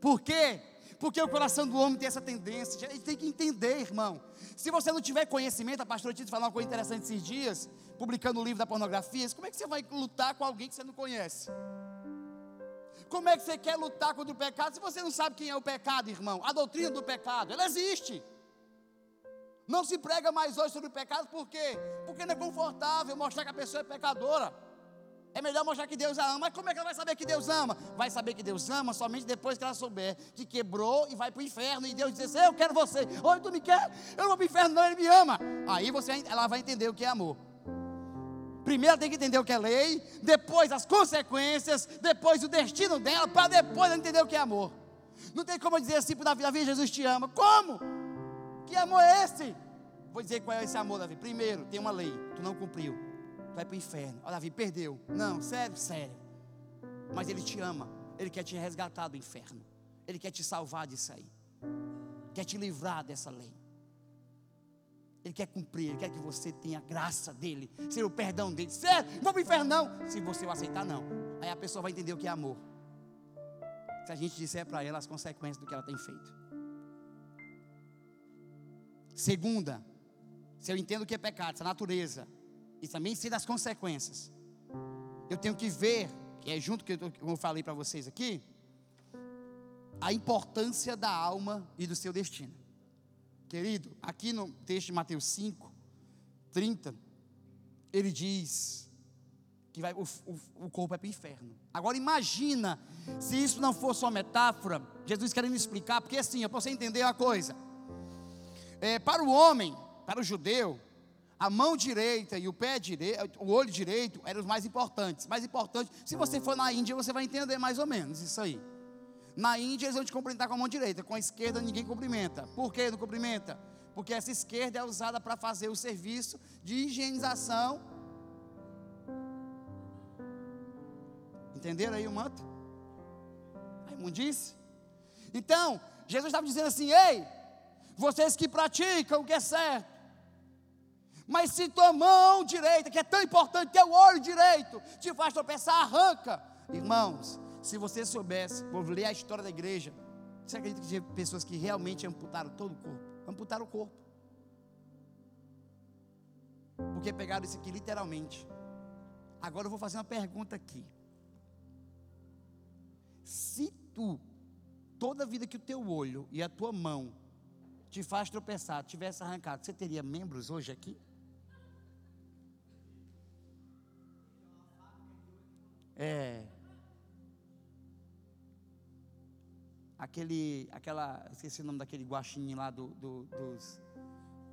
Por quê? Porque o coração do homem tem essa tendência. Gente tem que entender, irmão. Se você não tiver conhecimento, a pastora Tito falou uma coisa interessante esses dias, publicando o livro da pornografia. Como é que você vai lutar com alguém que você não conhece? Como é que você quer lutar contra o pecado se você não sabe quem é o pecado, irmão? A doutrina do pecado, ela existe. Não se prega mais hoje sobre o pecado, por quê? Porque não é confortável mostrar que a pessoa é pecadora. É melhor mostrar que Deus a ama. Mas como é que ela vai saber que Deus ama? Vai saber que Deus ama somente depois que ela souber que quebrou e vai para o inferno. E Deus diz assim: Eu quero você. Oi, tu me quer? Eu não vou para o inferno, não, ele me ama. Aí você, ela vai entender o que é amor. Primeiro tem que entender o que é lei, depois as consequências, depois o destino dela, para depois entender o que é amor. Não tem como dizer assim para Davi, Davi, Jesus te ama. Como? Que amor é esse? Vou dizer qual é esse amor, Davi. Primeiro, tem uma lei, tu não cumpriu. Vai para o inferno. Ó, Davi, perdeu. Não, sério, sério. Mas ele te ama. Ele quer te resgatar do inferno. Ele quer te salvar disso aí. Quer te livrar dessa lei. Ele quer cumprir, Ele quer que você tenha a graça dEle, ser o perdão dEle. Não vou para o inferno, não. Se você aceitar, não. Aí a pessoa vai entender o que é amor. Se a gente disser para ela as consequências do que ela tem feito. Segunda, se eu entendo o que é pecado, essa natureza, e também sei das consequências, eu tenho que ver, que é junto que eu, eu falei para vocês aqui, a importância da alma e do seu destino. Querido, aqui no texto de Mateus 5, 30, ele diz que vai, o, o, o corpo é para o inferno. Agora imagina se isso não fosse uma metáfora, Jesus querendo explicar, porque assim, para você entender uma coisa, é, para o homem, para o judeu, a mão direita e o pé direito, o olho direito eram os mais importantes. Mais importante, se você for na Índia, você vai entender mais ou menos isso aí. Na Índia eles vão te cumprimentar com a mão direita, com a esquerda ninguém cumprimenta. Por que não cumprimenta? Porque essa esquerda é usada para fazer o serviço de higienização. Entenderam aí o manto? A imundice? Então, Jesus estava dizendo assim: ei, vocês que praticam o que é certo, mas se tua mão direita, que é tão importante, o olho direito, te faz tropeçar, arranca. Irmãos, se você soubesse, vou ler a história da igreja, você acredita que tinha pessoas que realmente amputaram todo o corpo? Amputaram o corpo. Porque pegaram isso aqui literalmente. Agora eu vou fazer uma pergunta aqui. Se tu, toda a vida que o teu olho e a tua mão te faz tropeçar, tivesse arrancado, você teria membros hoje aqui? É. aquele, aquela, esqueci o nome daquele guaxinim lá do, do, dos,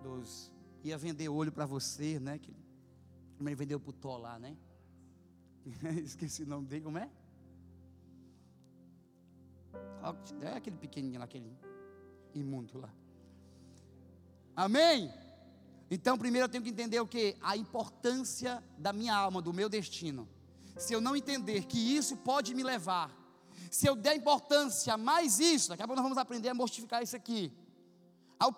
dos, ia vender olho para você, né? Que, como ele vendeu para o Tó lá, né? Esqueci o nome dele, como é? É aquele pequenininho lá, aquele imundo lá. Amém? Então, primeiro eu tenho que entender o que? A importância da minha alma, do meu destino. Se eu não entender que isso pode me levar, se eu der importância a mais isso, daqui a pouco nós vamos aprender a mortificar isso aqui.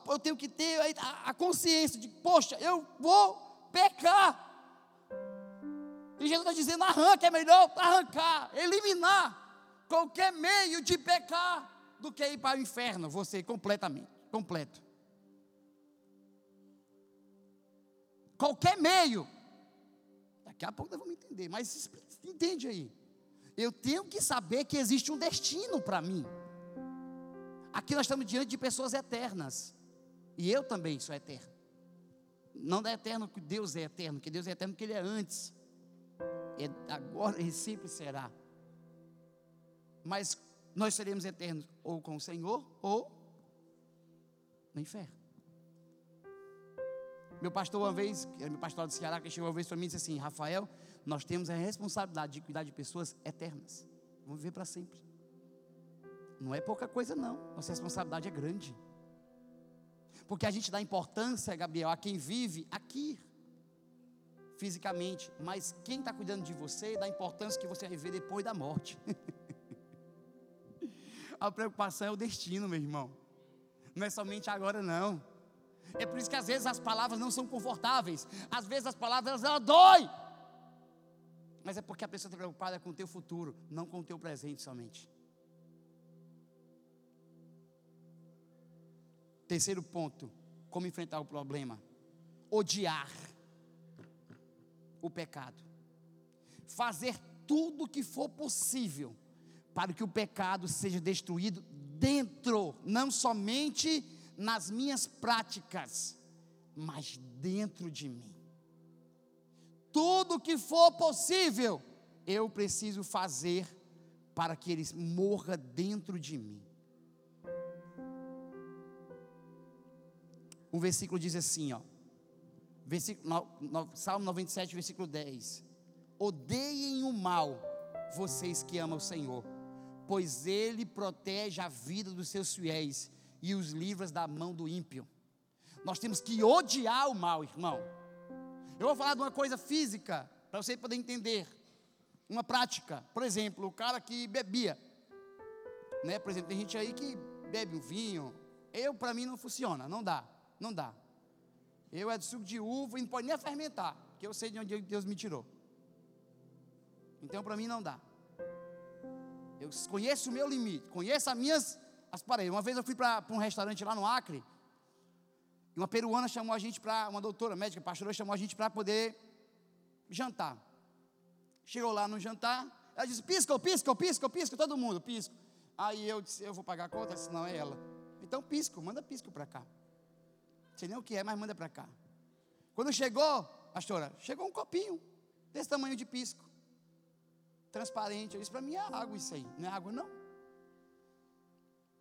Eu tenho que ter a consciência de, poxa, eu vou pecar. E Jesus está dizendo: arranca, é melhor arrancar, eliminar qualquer meio de pecar do que ir para o inferno, você completamente, completo. Qualquer meio. Daqui a pouco nós vamos entender, mas entende aí. Eu tenho que saber que existe um destino para mim. Aqui nós estamos diante de pessoas eternas. E eu também sou eterno. Não é eterno que Deus é eterno, que Deus é eterno que Ele é antes. É agora e sempre será. Mas nós seremos eternos ou com o Senhor ou no inferno. Meu pastor, uma vez, meu pastor do Ceará, que chegou uma vez para mim e disse assim: Rafael, nós temos a responsabilidade de cuidar de pessoas eternas. Vamos viver para sempre. Não é pouca coisa, não. Nossa responsabilidade é grande. Porque a gente dá importância, Gabriel, a quem vive aqui, fisicamente. Mas quem está cuidando de você dá importância que você viver depois da morte. A preocupação é o destino, meu irmão. Não é somente agora, não. É por isso que às vezes as palavras não são confortáveis. Às vezes as palavras ela dói. Mas é porque a pessoa está preocupada com o teu futuro, não com o teu presente somente. Terceiro ponto, como enfrentar o problema? Odiar o pecado. Fazer tudo o que for possível para que o pecado seja destruído dentro, não somente nas minhas práticas, mas dentro de mim. Tudo que for possível, eu preciso fazer para que ele morra dentro de mim. O versículo diz assim, ó. Versículo, no, no, Salmo 97, versículo 10. Odeiem o mal, vocês que amam o Senhor pois ele protege a vida dos seus fiéis e os livra da mão do ímpio. Nós temos que odiar o mal, irmão. Eu vou falar de uma coisa física, para você poder entender. Uma prática, por exemplo, o cara que bebia, né? Por exemplo, tem gente aí que bebe um vinho. Eu, para mim, não funciona, não dá, não dá. Eu é de suco de uva e não pode nem fermentar, porque eu sei de onde Deus me tirou. Então, para mim, não dá. Eu conheço o meu limite, conheço as minhas as paredes. Uma vez eu fui para um restaurante lá no Acre, e uma peruana chamou a gente para, uma doutora médica, pastora, chamou a gente para poder jantar. Chegou lá no jantar, ela disse: pisca, pisca, pisca, pisca, todo mundo, pisco. Aí eu disse: eu vou pagar a conta, ela disse, não é ela. Então pisco, manda pisco para cá. Não sei nem o que é, mas manda para cá. Quando chegou, pastora, chegou um copinho desse tamanho de pisco transparente. Eu disse, para mim é água isso aí, não é água não.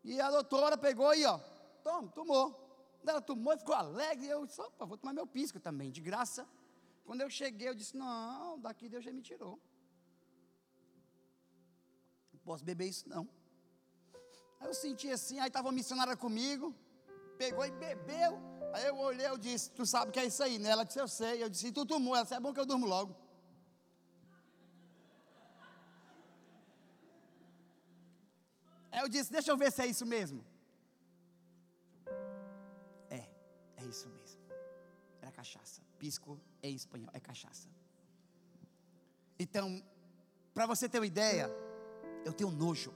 E a doutora pegou aí, ó, toma, tomou. Ela tomou e ficou alegre. Eu disse, opa, vou tomar meu pisco também, de graça. Quando eu cheguei, eu disse, não, daqui Deus já me tirou. Não posso beber isso não. Aí eu senti assim, aí estava uma missionária comigo, pegou e bebeu. Aí eu olhei, eu disse, tu sabe que é isso aí, né? Ela disse, eu sei. Eu disse, tu tomou? Ela disse, é bom que eu durmo logo. Aí eu disse: Deixa eu ver se é isso mesmo. Isso mesmo. Era cachaça. Pisco é em espanhol, é cachaça. Então, para você ter uma ideia, eu tenho nojo.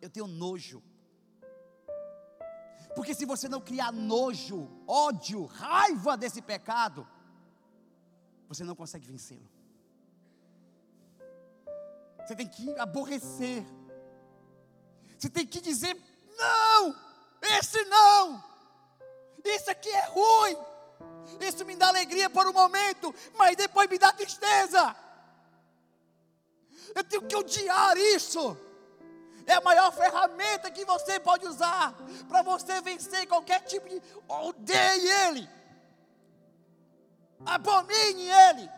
Eu tenho nojo. Porque se você não criar nojo, ódio, raiva desse pecado, você não consegue vencê-lo. Você tem que aborrecer. Você tem que dizer: não, esse não. Isso aqui é ruim. Isso me dá alegria por um momento, mas depois me dá tristeza. Eu tenho que odiar isso. É a maior ferramenta que você pode usar para você vencer qualquer tipo de. Odeie ele. Abomine ele.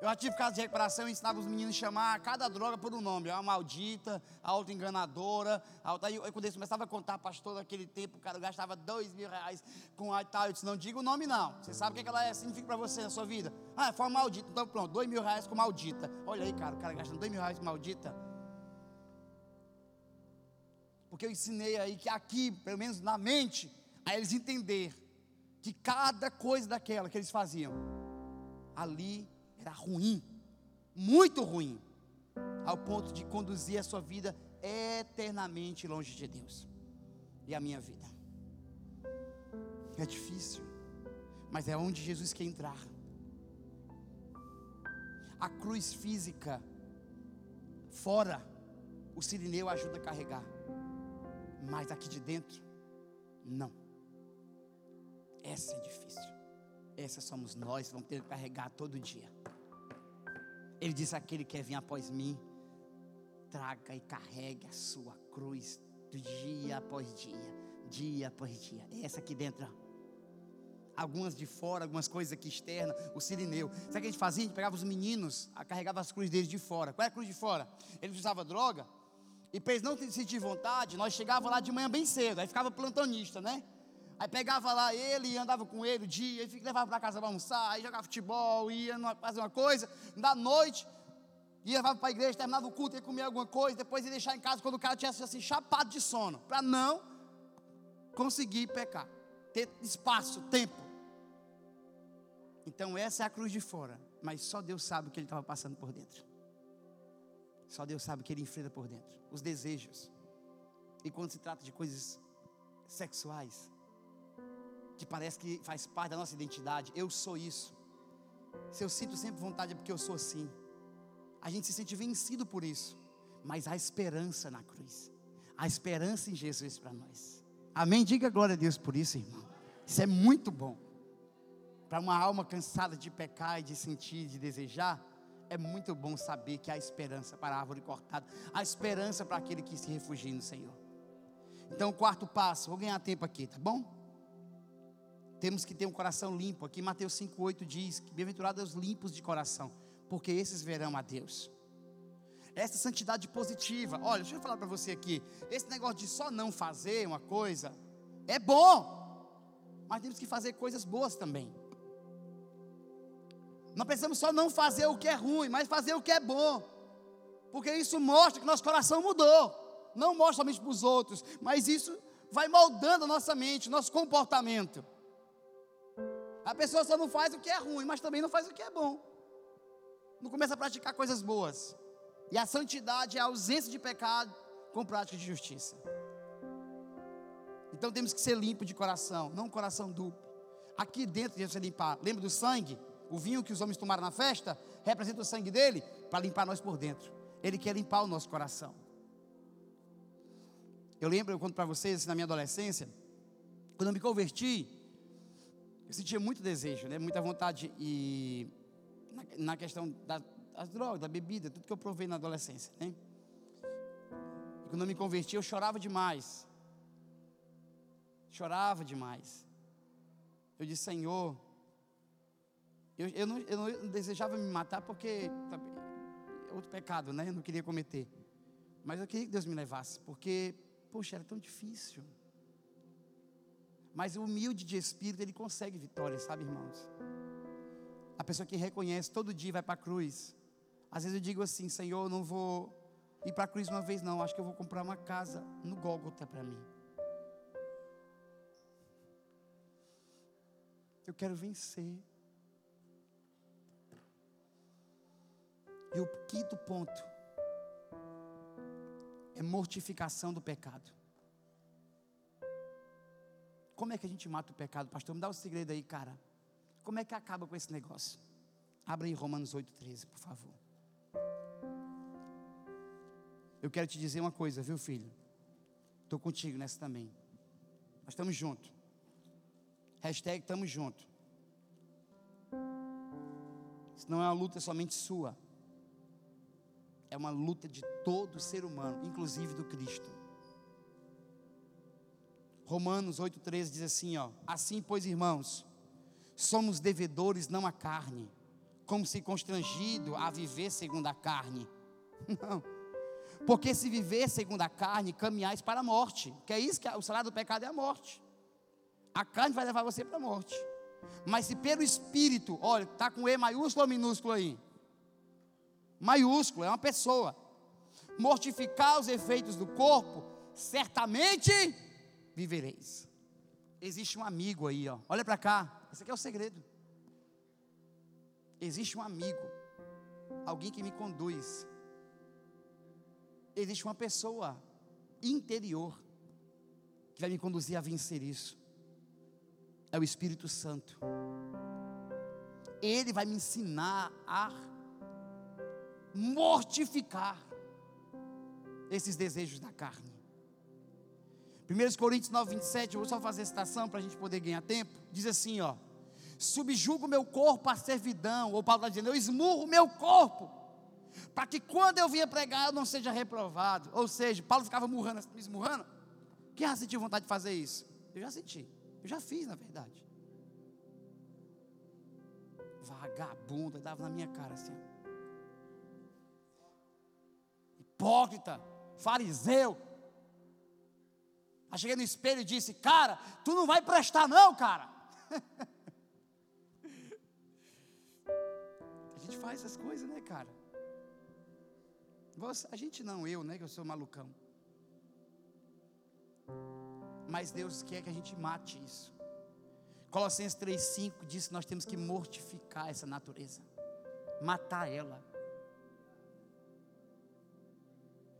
Eu já tive caso de recuperação e ensinava os meninos a chamar cada droga por um nome. A maldita, a auto-enganadora. A outra, aí, quando eles começavam a contar, pastor, naquele tempo, o cara gastava dois mil reais com a tal. Eu disse, não diga o nome não. Você sabe o que, é que ela é, significa para você na sua vida? Ah, foi uma maldita. Então pronto, dois mil reais com maldita. Olha aí, cara, o cara gastando dois mil reais com maldita. Porque eu ensinei aí que aqui, pelo menos na mente, a eles entender que cada coisa daquela que eles faziam, ali era ruim, muito ruim, ao ponto de conduzir a sua vida eternamente longe de Deus e a minha vida. É difícil, mas é onde Jesus quer entrar. A cruz física, fora, o sirineu ajuda a carregar, mas aqui de dentro, não. Essa é difícil. Essa somos nós, vamos ter que carregar todo dia. Ele diz: aquele que quer vir após mim, traga e carregue a sua cruz dia após dia, dia após dia. É essa aqui dentro. Algumas de fora, algumas coisas aqui externas, o sirineu. Sabe o que a gente fazia? A gente pegava os meninos, carregava as cruzes deles de fora. Qual é a cruz de fora? Eles usavam droga, e para eles não sentir vontade, nós chegava lá de manhã bem cedo, aí ficava plantonista, né? Aí pegava lá ele e andava com ele o dia, e levava para casa para almoçar, aí jogava futebol, ia fazer uma coisa, da noite, ia levava para a igreja, terminava o culto, ia comer alguma coisa, depois ia deixar em casa quando o cara tivesse assim, chapado de sono, para não conseguir pecar, ter espaço, tempo. Então essa é a cruz de fora, mas só Deus sabe o que ele estava passando por dentro. Só Deus sabe o que ele enfrenta por dentro, os desejos. E quando se trata de coisas sexuais, que parece que faz parte da nossa identidade. Eu sou isso. Se eu sinto sempre vontade é porque eu sou assim. A gente se sente vencido por isso. Mas há esperança na cruz. Há esperança em Jesus para nós. Amém? Diga glória a Deus por isso, irmão. Isso é muito bom. Para uma alma cansada de pecar e de sentir, de desejar, é muito bom saber que há esperança para a árvore cortada, há esperança para aquele que se refugia no Senhor. Então, quarto passo, vou ganhar tempo aqui, tá bom? Temos que ter um coração limpo. Aqui Mateus 5,8 diz bem-aventurados os limpos de coração, porque esses verão a Deus. Essa santidade positiva, olha, deixa eu falar para você aqui. Esse negócio de só não fazer uma coisa é bom, mas temos que fazer coisas boas também. Não precisamos só não fazer o que é ruim, mas fazer o que é bom, porque isso mostra que nosso coração mudou. Não mostra somente para os outros, mas isso vai moldando a nossa mente, nosso comportamento. A pessoa só não faz o que é ruim, mas também não faz o que é bom. Não começa a praticar coisas boas. E a santidade é a ausência de pecado com prática de justiça. Então temos que ser limpo de coração, não um coração duplo. Aqui dentro temos que limpar. Lembra do sangue? O vinho que os homens tomaram na festa representa o sangue dele para limpar nós por dentro. Ele quer limpar o nosso coração. Eu lembro, eu conto para vocês, na minha adolescência, quando eu me converti, eu sentia muito desejo, né? muita vontade e na, na questão da, das drogas, da bebida, tudo que eu provei na adolescência. Né? E quando eu me converti, eu chorava demais. Chorava demais. Eu disse, Senhor, eu, eu, não, eu não desejava me matar porque é outro pecado, né? Eu não queria cometer. Mas eu queria que Deus me levasse, porque, poxa, era tão difícil. Mas o humilde de espírito, ele consegue vitória, sabe, irmãos? A pessoa que reconhece todo dia vai para a cruz. Às vezes eu digo assim, Senhor, eu não vou ir para a cruz uma vez, não. Acho que eu vou comprar uma casa no Gólgota para mim. Eu quero vencer. E o quinto ponto é mortificação do pecado. Como é que a gente mata o pecado, pastor? Me dá o um segredo aí, cara. Como é que acaba com esse negócio? Abra aí Romanos 8,13, por favor. Eu quero te dizer uma coisa, viu, filho? Estou contigo nessa também. Nós estamos juntos. Hashtag estamos juntos. Isso não é uma luta somente sua. É uma luta de todo ser humano, inclusive do Cristo. Romanos 8,13 diz assim: ó, assim, pois, irmãos, somos devedores não à carne, como se constrangido a viver segundo a carne. Não. Porque se viver segundo a carne, caminhais para a morte. Que é isso que o salário do pecado é a morte. A carne vai levar você para a morte. Mas se pelo Espírito, olha, está com E maiúsculo ou minúsculo aí? Maiúsculo, é uma pessoa. Mortificar os efeitos do corpo, certamente vivereis. Existe um amigo aí, ó. Olha para cá. Esse aqui é o segredo. Existe um amigo, alguém que me conduz. Existe uma pessoa interior que vai me conduzir a vencer isso. É o Espírito Santo. Ele vai me ensinar a mortificar esses desejos da carne. 1 Coríntios 9, 27, eu vou só fazer a citação para a gente poder ganhar tempo. Diz assim: ó, subjugo meu corpo à servidão, ou Paulo está dizendo, eu esmurro meu corpo, para que quando eu vinha pregar eu não seja reprovado. Ou seja, Paulo ficava murrando, me esmurrando. Quem já sentiu vontade de fazer isso? Eu já senti, eu já fiz na verdade. Vagabunda, dava na minha cara assim. Hipócrita, fariseu, Aí cheguei no espelho e disse: Cara, tu não vai prestar, não, cara. a gente faz essas coisas, né, cara? A gente não, eu, né, que eu sou malucão. Mas Deus quer que a gente mate isso. Colossenses 3,5 diz que nós temos que mortificar essa natureza, matar ela.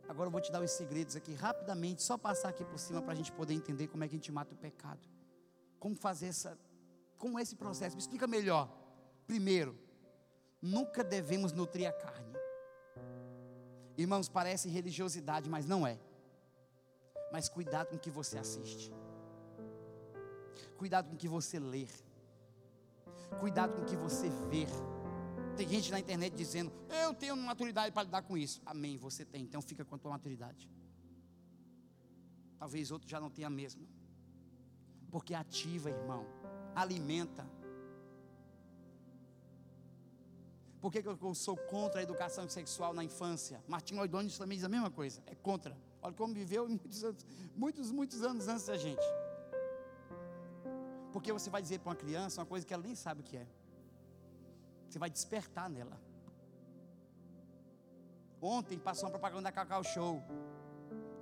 Agora eu vou te dar os segredos aqui rapidamente, só passar aqui por cima para a gente poder entender como é que a gente mata o pecado. Como fazer essa, como é esse processo? Me explica melhor. Primeiro, nunca devemos nutrir a carne. Irmãos, parece religiosidade, mas não é. Mas cuidado com o que você assiste. Cuidado com o que você lê. Cuidado com o que você vê. Tem gente na internet dizendo: Eu tenho maturidade para lidar com isso. Amém, você tem. Então fica com a tua maturidade. Talvez outro já não tenha a mesma. Porque ativa, irmão. Alimenta. Por que, eu sou contra a educação sexual na infância? Martinho Oidônio também diz a mesma coisa. É contra. Olha como viveu muitos, anos, muitos, muitos anos antes da gente. Porque você vai dizer para uma criança uma coisa que ela nem sabe o que é. Você vai despertar nela. Ontem passou uma propaganda da Cacau Show.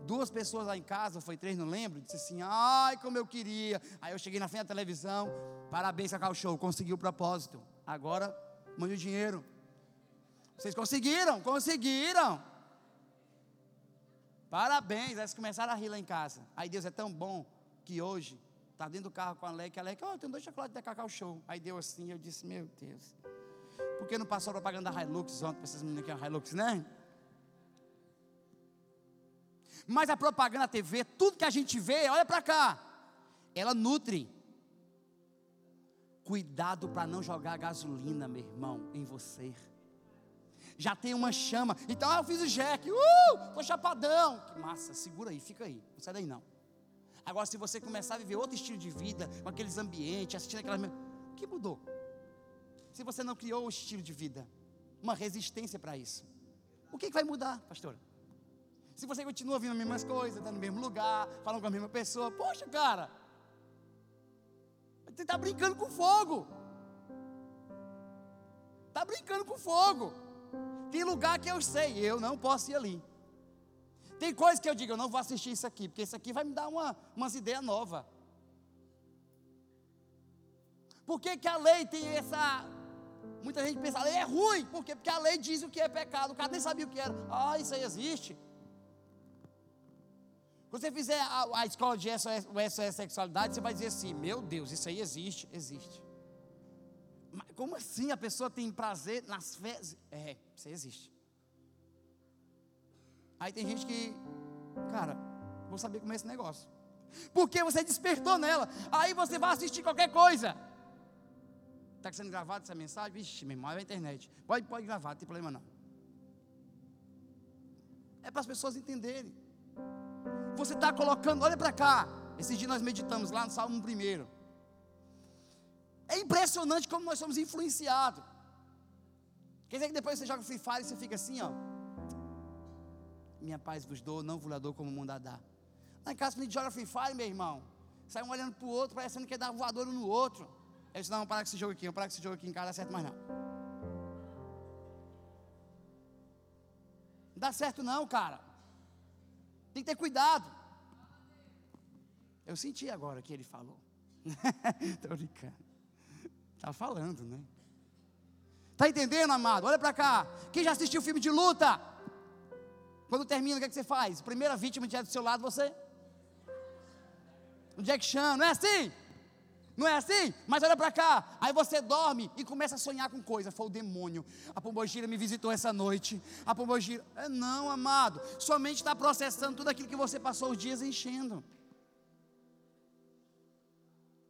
Duas pessoas lá em casa, foi três, não lembro, disse assim: ai, como eu queria. Aí eu cheguei na frente da televisão, parabéns, Cacau Show, conseguiu o propósito. Agora, mande o dinheiro. Vocês conseguiram, conseguiram. Parabéns. Aí começaram a rir lá em casa. Aí Deus é tão bom que hoje, está dentro do carro com a Leque, a Leque, ó, oh, tem dois chocolates da Cacau Show. Aí deu assim, eu disse, meu Deus. Por que não passou a propaganda da Hilux ontem para essas meninas que é Hilux, né? Mas a propaganda TV, tudo que a gente vê, olha para cá, ela nutre. Cuidado para não jogar gasolina, meu irmão, em você. Já tem uma chama. Então ah, eu fiz o jack. Uh, tô chapadão. Que massa, segura aí, fica aí. Não sai daí não. Agora, se você começar a viver outro estilo de vida, com aqueles ambientes, assistindo aquelas. O que mudou? Se você não criou um estilo de vida, uma resistência para isso? O que, que vai mudar, pastor? Se você continua ouvindo as mesmas coisas, está no mesmo lugar, falando com a mesma pessoa, poxa, cara, você está brincando com fogo. Está brincando com fogo. Tem lugar que eu sei, eu não posso ir ali. Tem coisas que eu digo, eu não vou assistir isso aqui, porque isso aqui vai me dar uma, umas ideias novas. Por que, que a lei tem essa Muita gente pensa, a lei é ruim, por quê? Porque a lei diz o que é pecado, o cara nem sabia o que era. Ah, isso aí existe. Quando você fizer a, a escola de SOS, o SOS Sexualidade, você vai dizer assim: Meu Deus, isso aí existe, existe. Mas como assim a pessoa tem prazer nas fezes? É, isso aí existe. Aí tem gente que, cara, vou saber como é esse negócio. Porque você despertou nela. Aí você vai assistir qualquer coisa. Está sendo gravada essa mensagem? Vixe, meu irmão, é a internet. Pode, pode gravar, não tem problema não. É para as pessoas entenderem. Você está colocando, olha para cá. Esse dia nós meditamos lá no Salmo 1. É impressionante como nós somos influenciados. Quer dizer que depois você joga Free Fire e você fica assim, ó. Minha paz vos dou, não vos dou como o mundo a dá. Em casa, quando a gente joga Free Fire, meu irmão, sai um olhando para o outro, parecendo que quer dar voador no outro. Eu disse, não, vamos parar com esse jogo aqui, vamos parar com esse jogo aqui em casa, dá certo mais não. Não dá certo não, cara. Tem que ter cuidado. Eu senti agora que ele falou. Estou brincando. Está falando, né? Está entendendo, amado? Olha para cá. Quem já assistiu filme de luta? Quando termina, o que, é que você faz? Primeira vítima que do seu lado, você? O Jack Chan, não é assim? Não é assim? Mas olha para cá. Aí você dorme e começa a sonhar com coisa. Foi o demônio. A pombogira me visitou essa noite. A pombogira. É, não, amado. Somente está processando tudo aquilo que você passou os dias enchendo.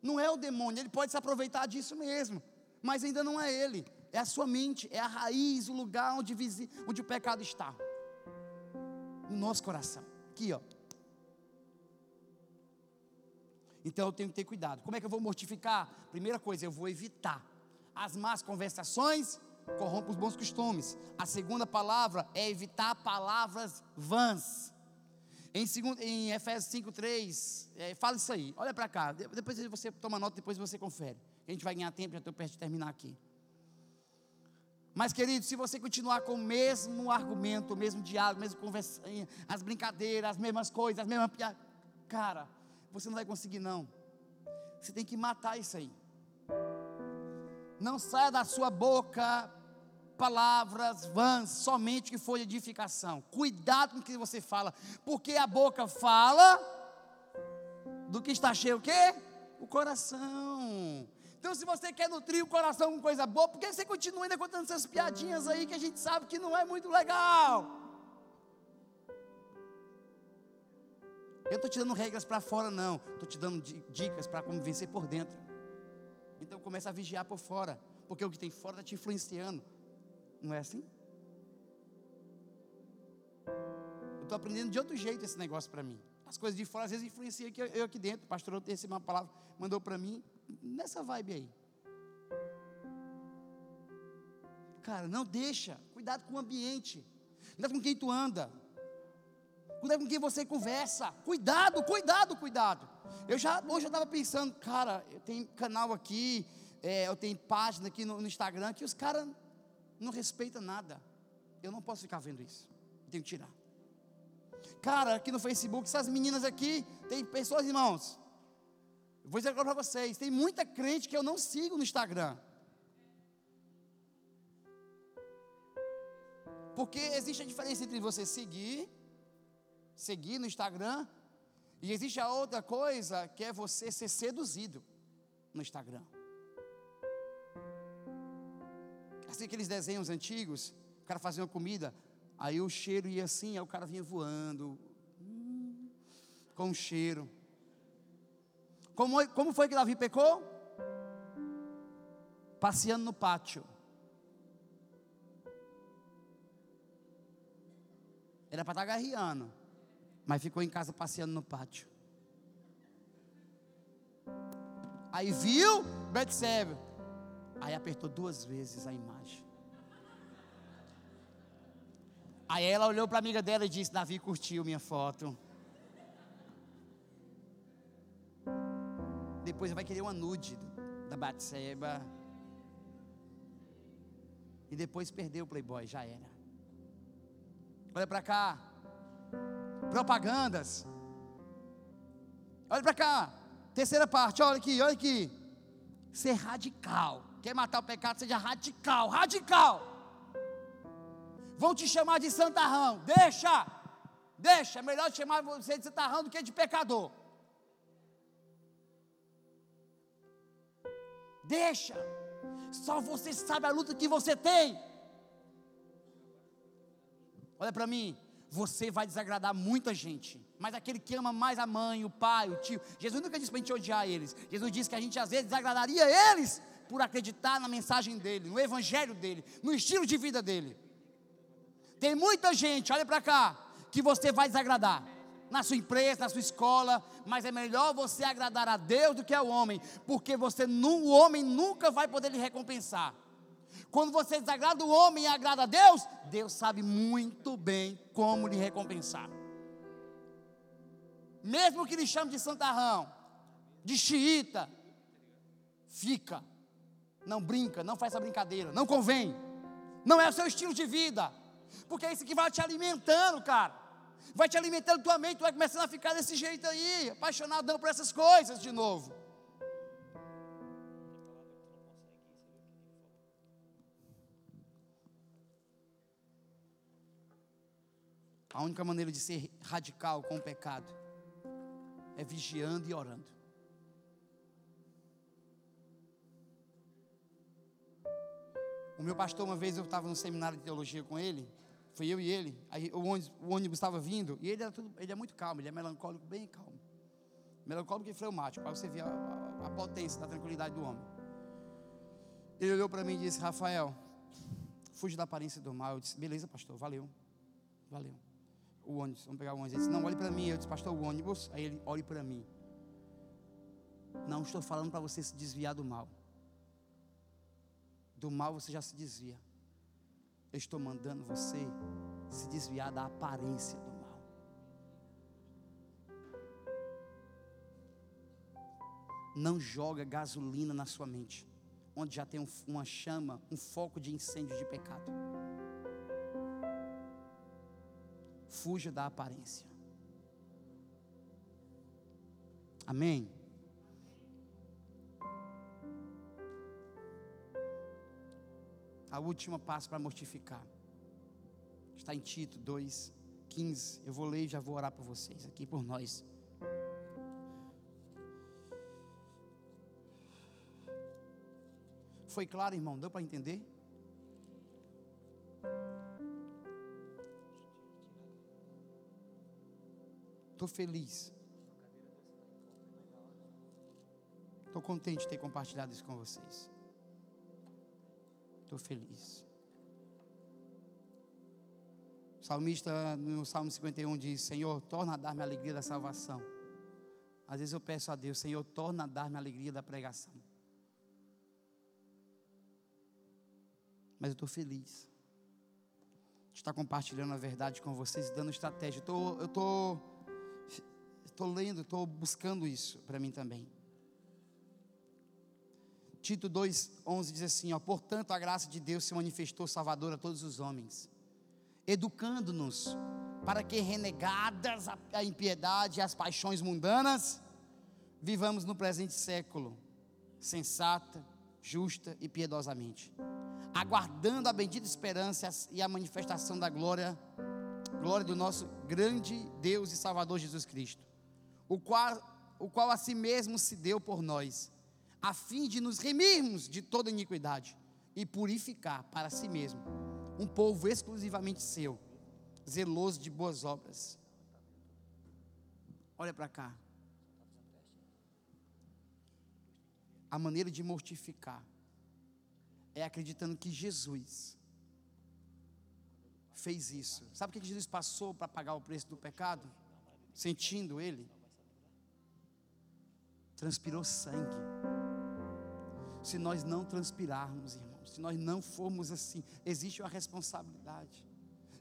Não é o demônio. Ele pode se aproveitar disso mesmo. Mas ainda não é ele. É a sua mente. É a raiz, o lugar onde, onde o pecado está. No nosso coração. Aqui, ó. Então eu tenho que ter cuidado. Como é que eu vou mortificar? Primeira coisa, eu vou evitar. As más conversações corrompem os bons costumes. A segunda palavra é evitar palavras vãs. Em, segundo, em Efésios 5,3, é, fala isso aí. Olha para cá. Depois você toma nota, depois você confere. A gente vai ganhar tempo, já estou perto de terminar aqui. Mas, querido, se você continuar com o mesmo argumento, o mesmo diálogo, mesmo conversa, as brincadeiras, as mesmas coisas, as mesmas piadas, cara, você não vai conseguir, não. Você tem que matar isso aí. Não saia da sua boca palavras vãs, somente que for edificação. Cuidado com o que você fala, porque a boca fala do que está cheio o quê? O coração. Então, se você quer nutrir o coração com coisa boa, por que você continua ainda contando essas piadinhas aí que a gente sabe que não é muito legal? Eu estou te dando regras para fora, não. Estou te dando dicas para como vencer por dentro. Então começa a vigiar por fora. Porque o que tem fora está te influenciando. Não é assim? Eu estou aprendendo de outro jeito esse negócio para mim. As coisas de fora às vezes influenciam aqui, eu aqui dentro. O pastor esse uma palavra, mandou para mim. Nessa vibe aí. Cara, não deixa. Cuidado com o ambiente. Cuidado com quem tu anda. Cuidado com quem você conversa. Cuidado, cuidado, cuidado. Eu já hoje eu estava pensando, cara, eu tenho canal aqui, é, eu tenho página aqui no, no Instagram que os caras não respeitam nada. Eu não posso ficar vendo isso. Eu tenho que tirar. Cara, aqui no Facebook, essas meninas aqui, tem pessoas, irmãos. Eu vou dizer agora para vocês, tem muita crente que eu não sigo no Instagram. Porque existe a diferença entre você seguir seguir no Instagram. E existe a outra coisa que é você ser seduzido no Instagram. Assim aqueles desenhos antigos, o cara fazia uma comida, aí o cheiro ia assim, aí o cara vinha voando, com o cheiro. Como, como foi que Davi pecou? Passeando no pátio. Era para estar garriando mas ficou em casa passeando no pátio. Aí viu Betsebe. Aí apertou duas vezes a imagem. Aí ela olhou para a amiga dela e disse: Davi curtiu minha foto. Depois vai querer uma nude da Batseba. E depois perdeu o Playboy, já era. Olha para cá propagandas. Olha para cá. Terceira parte, olha aqui, olha aqui. Ser radical. Quer matar o pecado, seja radical, radical. Vão te chamar de santarrão. Deixa. Deixa. É melhor chamar você de santarrão do que de pecador. Deixa. Só você sabe a luta que você tem. Olha para mim você vai desagradar muita gente. Mas aquele que ama mais a mãe, o pai, o tio, Jesus nunca disse para a gente odiar eles. Jesus disse que a gente às vezes desagradaria eles por acreditar na mensagem dele, no evangelho dele, no estilo de vida dele. Tem muita gente, olha para cá, que você vai desagradar. Na sua empresa, na sua escola, mas é melhor você agradar a Deus do que ao homem, porque você, o homem nunca vai poder lhe recompensar. Quando você desagrada o homem e agrada a Deus, Deus sabe muito bem como lhe recompensar. Mesmo que lhe chame de santarrão, de xiita, fica. Não brinca, não faz essa brincadeira, não convém. Não é o seu estilo de vida. Porque é isso que vai te alimentando, cara. Vai te alimentando tua mente, tu vai começando a ficar desse jeito aí, apaixonadão por essas coisas de novo. A única maneira de ser radical com o pecado é vigiando e orando. O meu pastor, uma vez eu estava no seminário de teologia com ele, foi eu e ele, aí o ônibus, estava vindo, e ele, era tudo, ele é muito calmo, ele é melancólico, bem calmo. Melancólico e fleumático, para você ver a, a, a potência da tranquilidade do homem. Ele olhou para mim e disse: Rafael, fuja da aparência do mal. Eu disse: beleza, pastor, valeu, valeu o ônibus, vamos pegar o ônibus. Ele disse, não, olhe para mim. Eu disse, pastor, o ônibus. Aí ele, olhe para mim. Não estou falando para você se desviar do mal. Do mal você já se desvia. Eu estou mandando você se desviar da aparência do mal. Não joga gasolina na sua mente, onde já tem uma chama, um foco de incêndio de pecado. Fuja da aparência. Amém? A última passo para mortificar. Está em Tito 2, 15. Eu vou ler e já vou orar por vocês aqui, por nós. Foi claro, irmão? Deu para entender? Estou feliz. Estou contente de ter compartilhado isso com vocês. Estou feliz. O salmista no Salmo 51 diz: Senhor, torna a dar-me a alegria da salvação. Às vezes eu peço a Deus, Senhor, torna a dar-me a alegria da pregação. Mas eu estou feliz de estar compartilhando a verdade com vocês, dando estratégia. Eu estou Estou lendo, estou buscando isso para mim também. Tito 2,11 diz assim: ó, Portanto, a graça de Deus se manifestou salvadora a todos os homens, educando-nos para que, renegadas a, a impiedade e as paixões mundanas, vivamos no presente século, sensata, justa e piedosamente, aguardando a bendita esperança e a manifestação da glória, glória do nosso grande Deus e Salvador Jesus Cristo o qual, o qual a si mesmo se deu por nós, a fim de nos remirmos de toda iniquidade e purificar para si mesmo um povo exclusivamente seu, zeloso de boas obras. Olha para cá. A maneira de mortificar é acreditando que Jesus fez isso. Sabe o que Jesus passou para pagar o preço do pecado? Sentindo ele? Transpirou sangue. Se nós não transpirarmos, irmãos, se nós não formos assim, existe uma responsabilidade.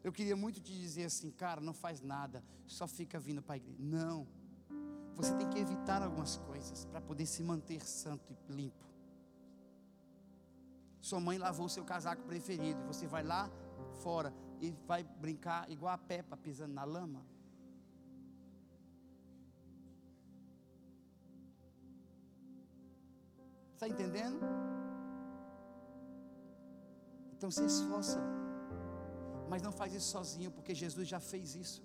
Eu queria muito te dizer assim, cara, não faz nada, só fica vindo para a igreja. Não. Você tem que evitar algumas coisas para poder se manter santo e limpo. Sua mãe lavou seu casaco preferido, você vai lá fora e vai brincar igual a Peppa pisando na lama. Está entendendo? Então se esforça. Mas não faz isso sozinho, porque Jesus já fez isso.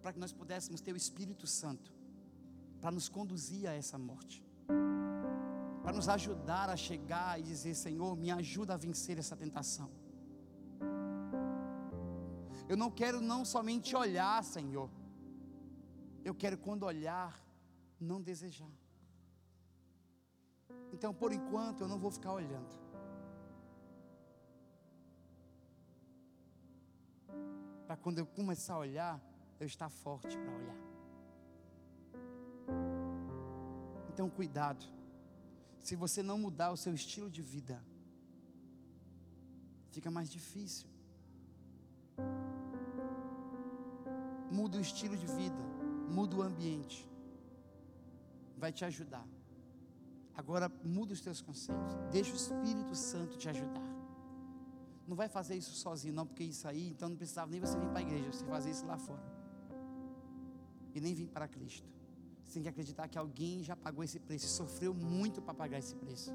Para que nós pudéssemos ter o Espírito Santo. Para nos conduzir a essa morte. Para nos ajudar a chegar e dizer: Senhor, me ajuda a vencer essa tentação. Eu não quero não somente olhar, Senhor. Eu quero quando olhar, não desejar. Então, por enquanto, eu não vou ficar olhando. Para quando eu começar a olhar, eu estar forte para olhar. Então, cuidado. Se você não mudar o seu estilo de vida, fica mais difícil. Muda o estilo de vida, muda o ambiente. Vai te ajudar. Agora muda os teus conceitos. Deixa o Espírito Santo te ajudar. Não vai fazer isso sozinho, não, porque isso aí, então não precisava nem você vir para a igreja, você fazer isso lá fora. E nem vir para Cristo. Você tem que acreditar que alguém já pagou esse preço, sofreu muito para pagar esse preço.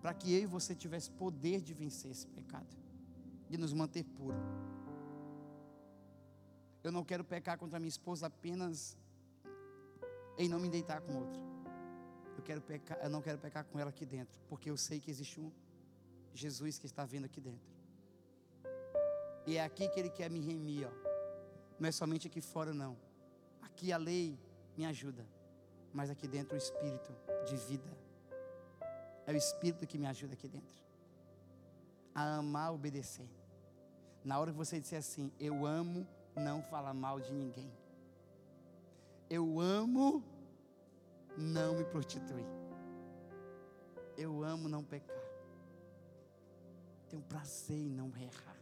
Para que eu e você tivesse poder de vencer esse pecado, de nos manter puro. Eu não quero pecar contra minha esposa apenas em não me deitar com outra. Eu, quero pecar, eu não quero pecar com ela aqui dentro, porque eu sei que existe um Jesus que está vindo aqui dentro. E é aqui que Ele quer me remir, ó. Não é somente aqui fora, não. Aqui a lei me ajuda mas aqui dentro o espírito de vida. É o espírito que me ajuda aqui dentro. A amar, obedecer. Na hora que você disser assim, eu amo não falar mal de ninguém. Eu amo não me prostituir. Eu amo não pecar. Tenho prazer em não errar.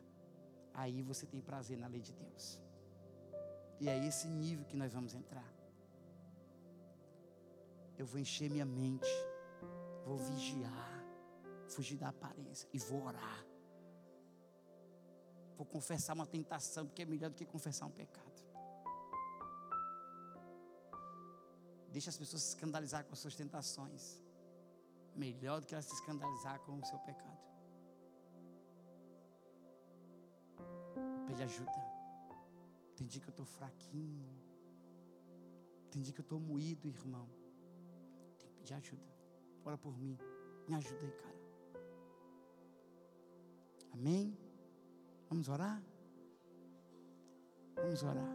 Aí você tem prazer na lei de Deus. E é esse nível que nós vamos entrar eu vou encher minha mente, vou vigiar, fugir da aparência e vou orar. Vou confessar uma tentação, porque é melhor do que confessar um pecado. Deixa as pessoas se escandalizar com as suas tentações. Melhor do que elas se escandalizar com o seu pecado. Pede ajuda. Tem dia que eu estou fraquinho. Tem dia que eu estou moído, irmão pedir ajuda. Ora por mim. Me ajuda aí, cara. Amém? Vamos orar? Vamos orar.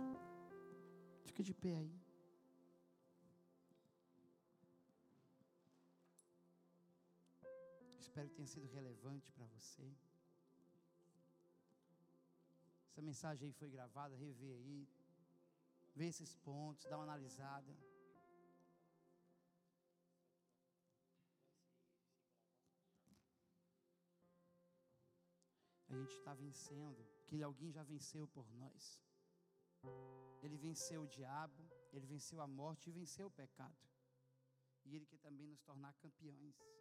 Fica de pé aí. Espero que tenha sido relevante para você. Essa mensagem aí foi gravada, rever aí. Vê esses pontos, dá uma analisada. a gente está vencendo, que alguém já venceu por nós. Ele venceu o diabo, ele venceu a morte e venceu o pecado. E ele quer também nos tornar campeões.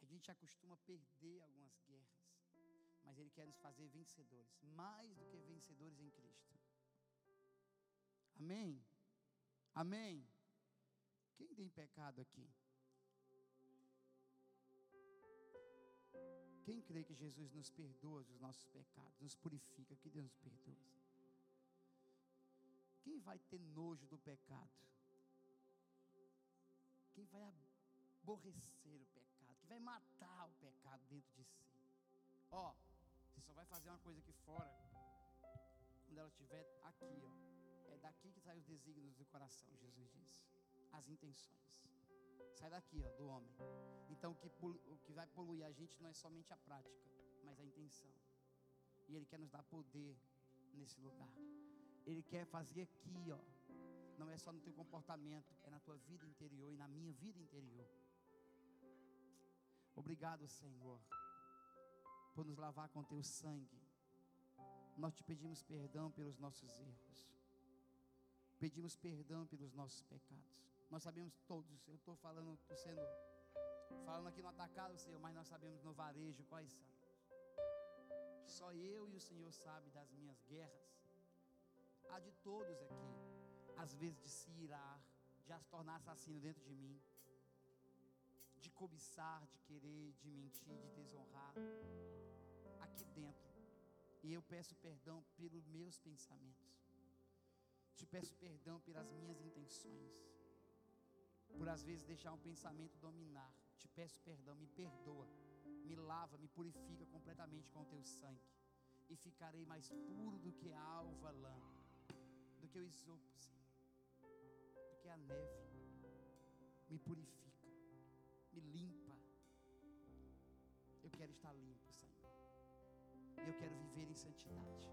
A gente acostuma perder algumas guerras, mas ele quer nos fazer vencedores, mais do que vencedores em Cristo. Amém? Amém? Quem tem pecado aqui? Quem crê que Jesus nos perdoa dos nossos pecados, nos purifica, que Deus nos perdoa? Quem vai ter nojo do pecado? Quem vai aborrecer o pecado? Quem vai matar o pecado dentro de si? Ó, você só vai fazer uma coisa aqui fora quando ela estiver aqui, ó. É daqui que saem os desígnios do coração, Jesus disse. As intenções. Sai daqui, ó, do homem. Então o que, o que vai poluir a gente não é somente a prática, mas a intenção. E Ele quer nos dar poder nesse lugar. Ele quer fazer aqui, ó. Não é só no teu comportamento, é na tua vida interior e na minha vida interior. Obrigado, Senhor, por nos lavar com teu sangue. Nós te pedimos perdão pelos nossos erros. Pedimos perdão pelos nossos pecados. Nós sabemos todos, eu estou falando, estou sendo, falando aqui no atacado, Senhor, mas nós sabemos no varejo quais são. Só eu e o Senhor sabe das minhas guerras. Há de todos aqui, às vezes de se irar, de as tornar assassino dentro de mim, de cobiçar, de querer, de mentir, de desonrar, aqui dentro. E eu peço perdão pelos meus pensamentos. Te peço perdão pelas minhas intenções por às vezes deixar um pensamento dominar. Te peço perdão, me perdoa, me lava, me purifica completamente com o teu sangue, e ficarei mais puro do que a alva lã, do que o isopo, Senhor, do que a neve. Me purifica, me limpa. Eu quero estar limpo, Senhor. Eu quero viver em santidade.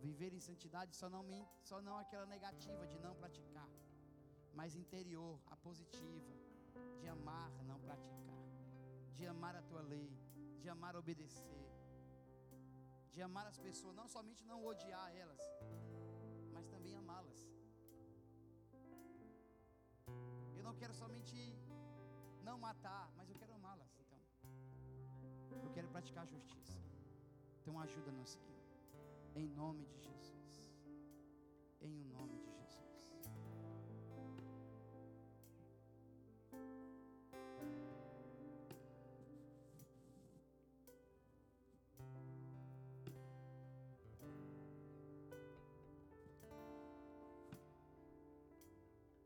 Viver em santidade só não, só não aquela negativa de não praticar mas interior, a positiva, de amar, não praticar, de amar a tua lei, de amar obedecer, de amar as pessoas, não somente não odiar elas, mas também amá-las. Eu não quero somente não matar, mas eu quero amá-las. Então, eu quero praticar a justiça. Então, ajuda-nos aqui, em nome de Jesus. Em o nome de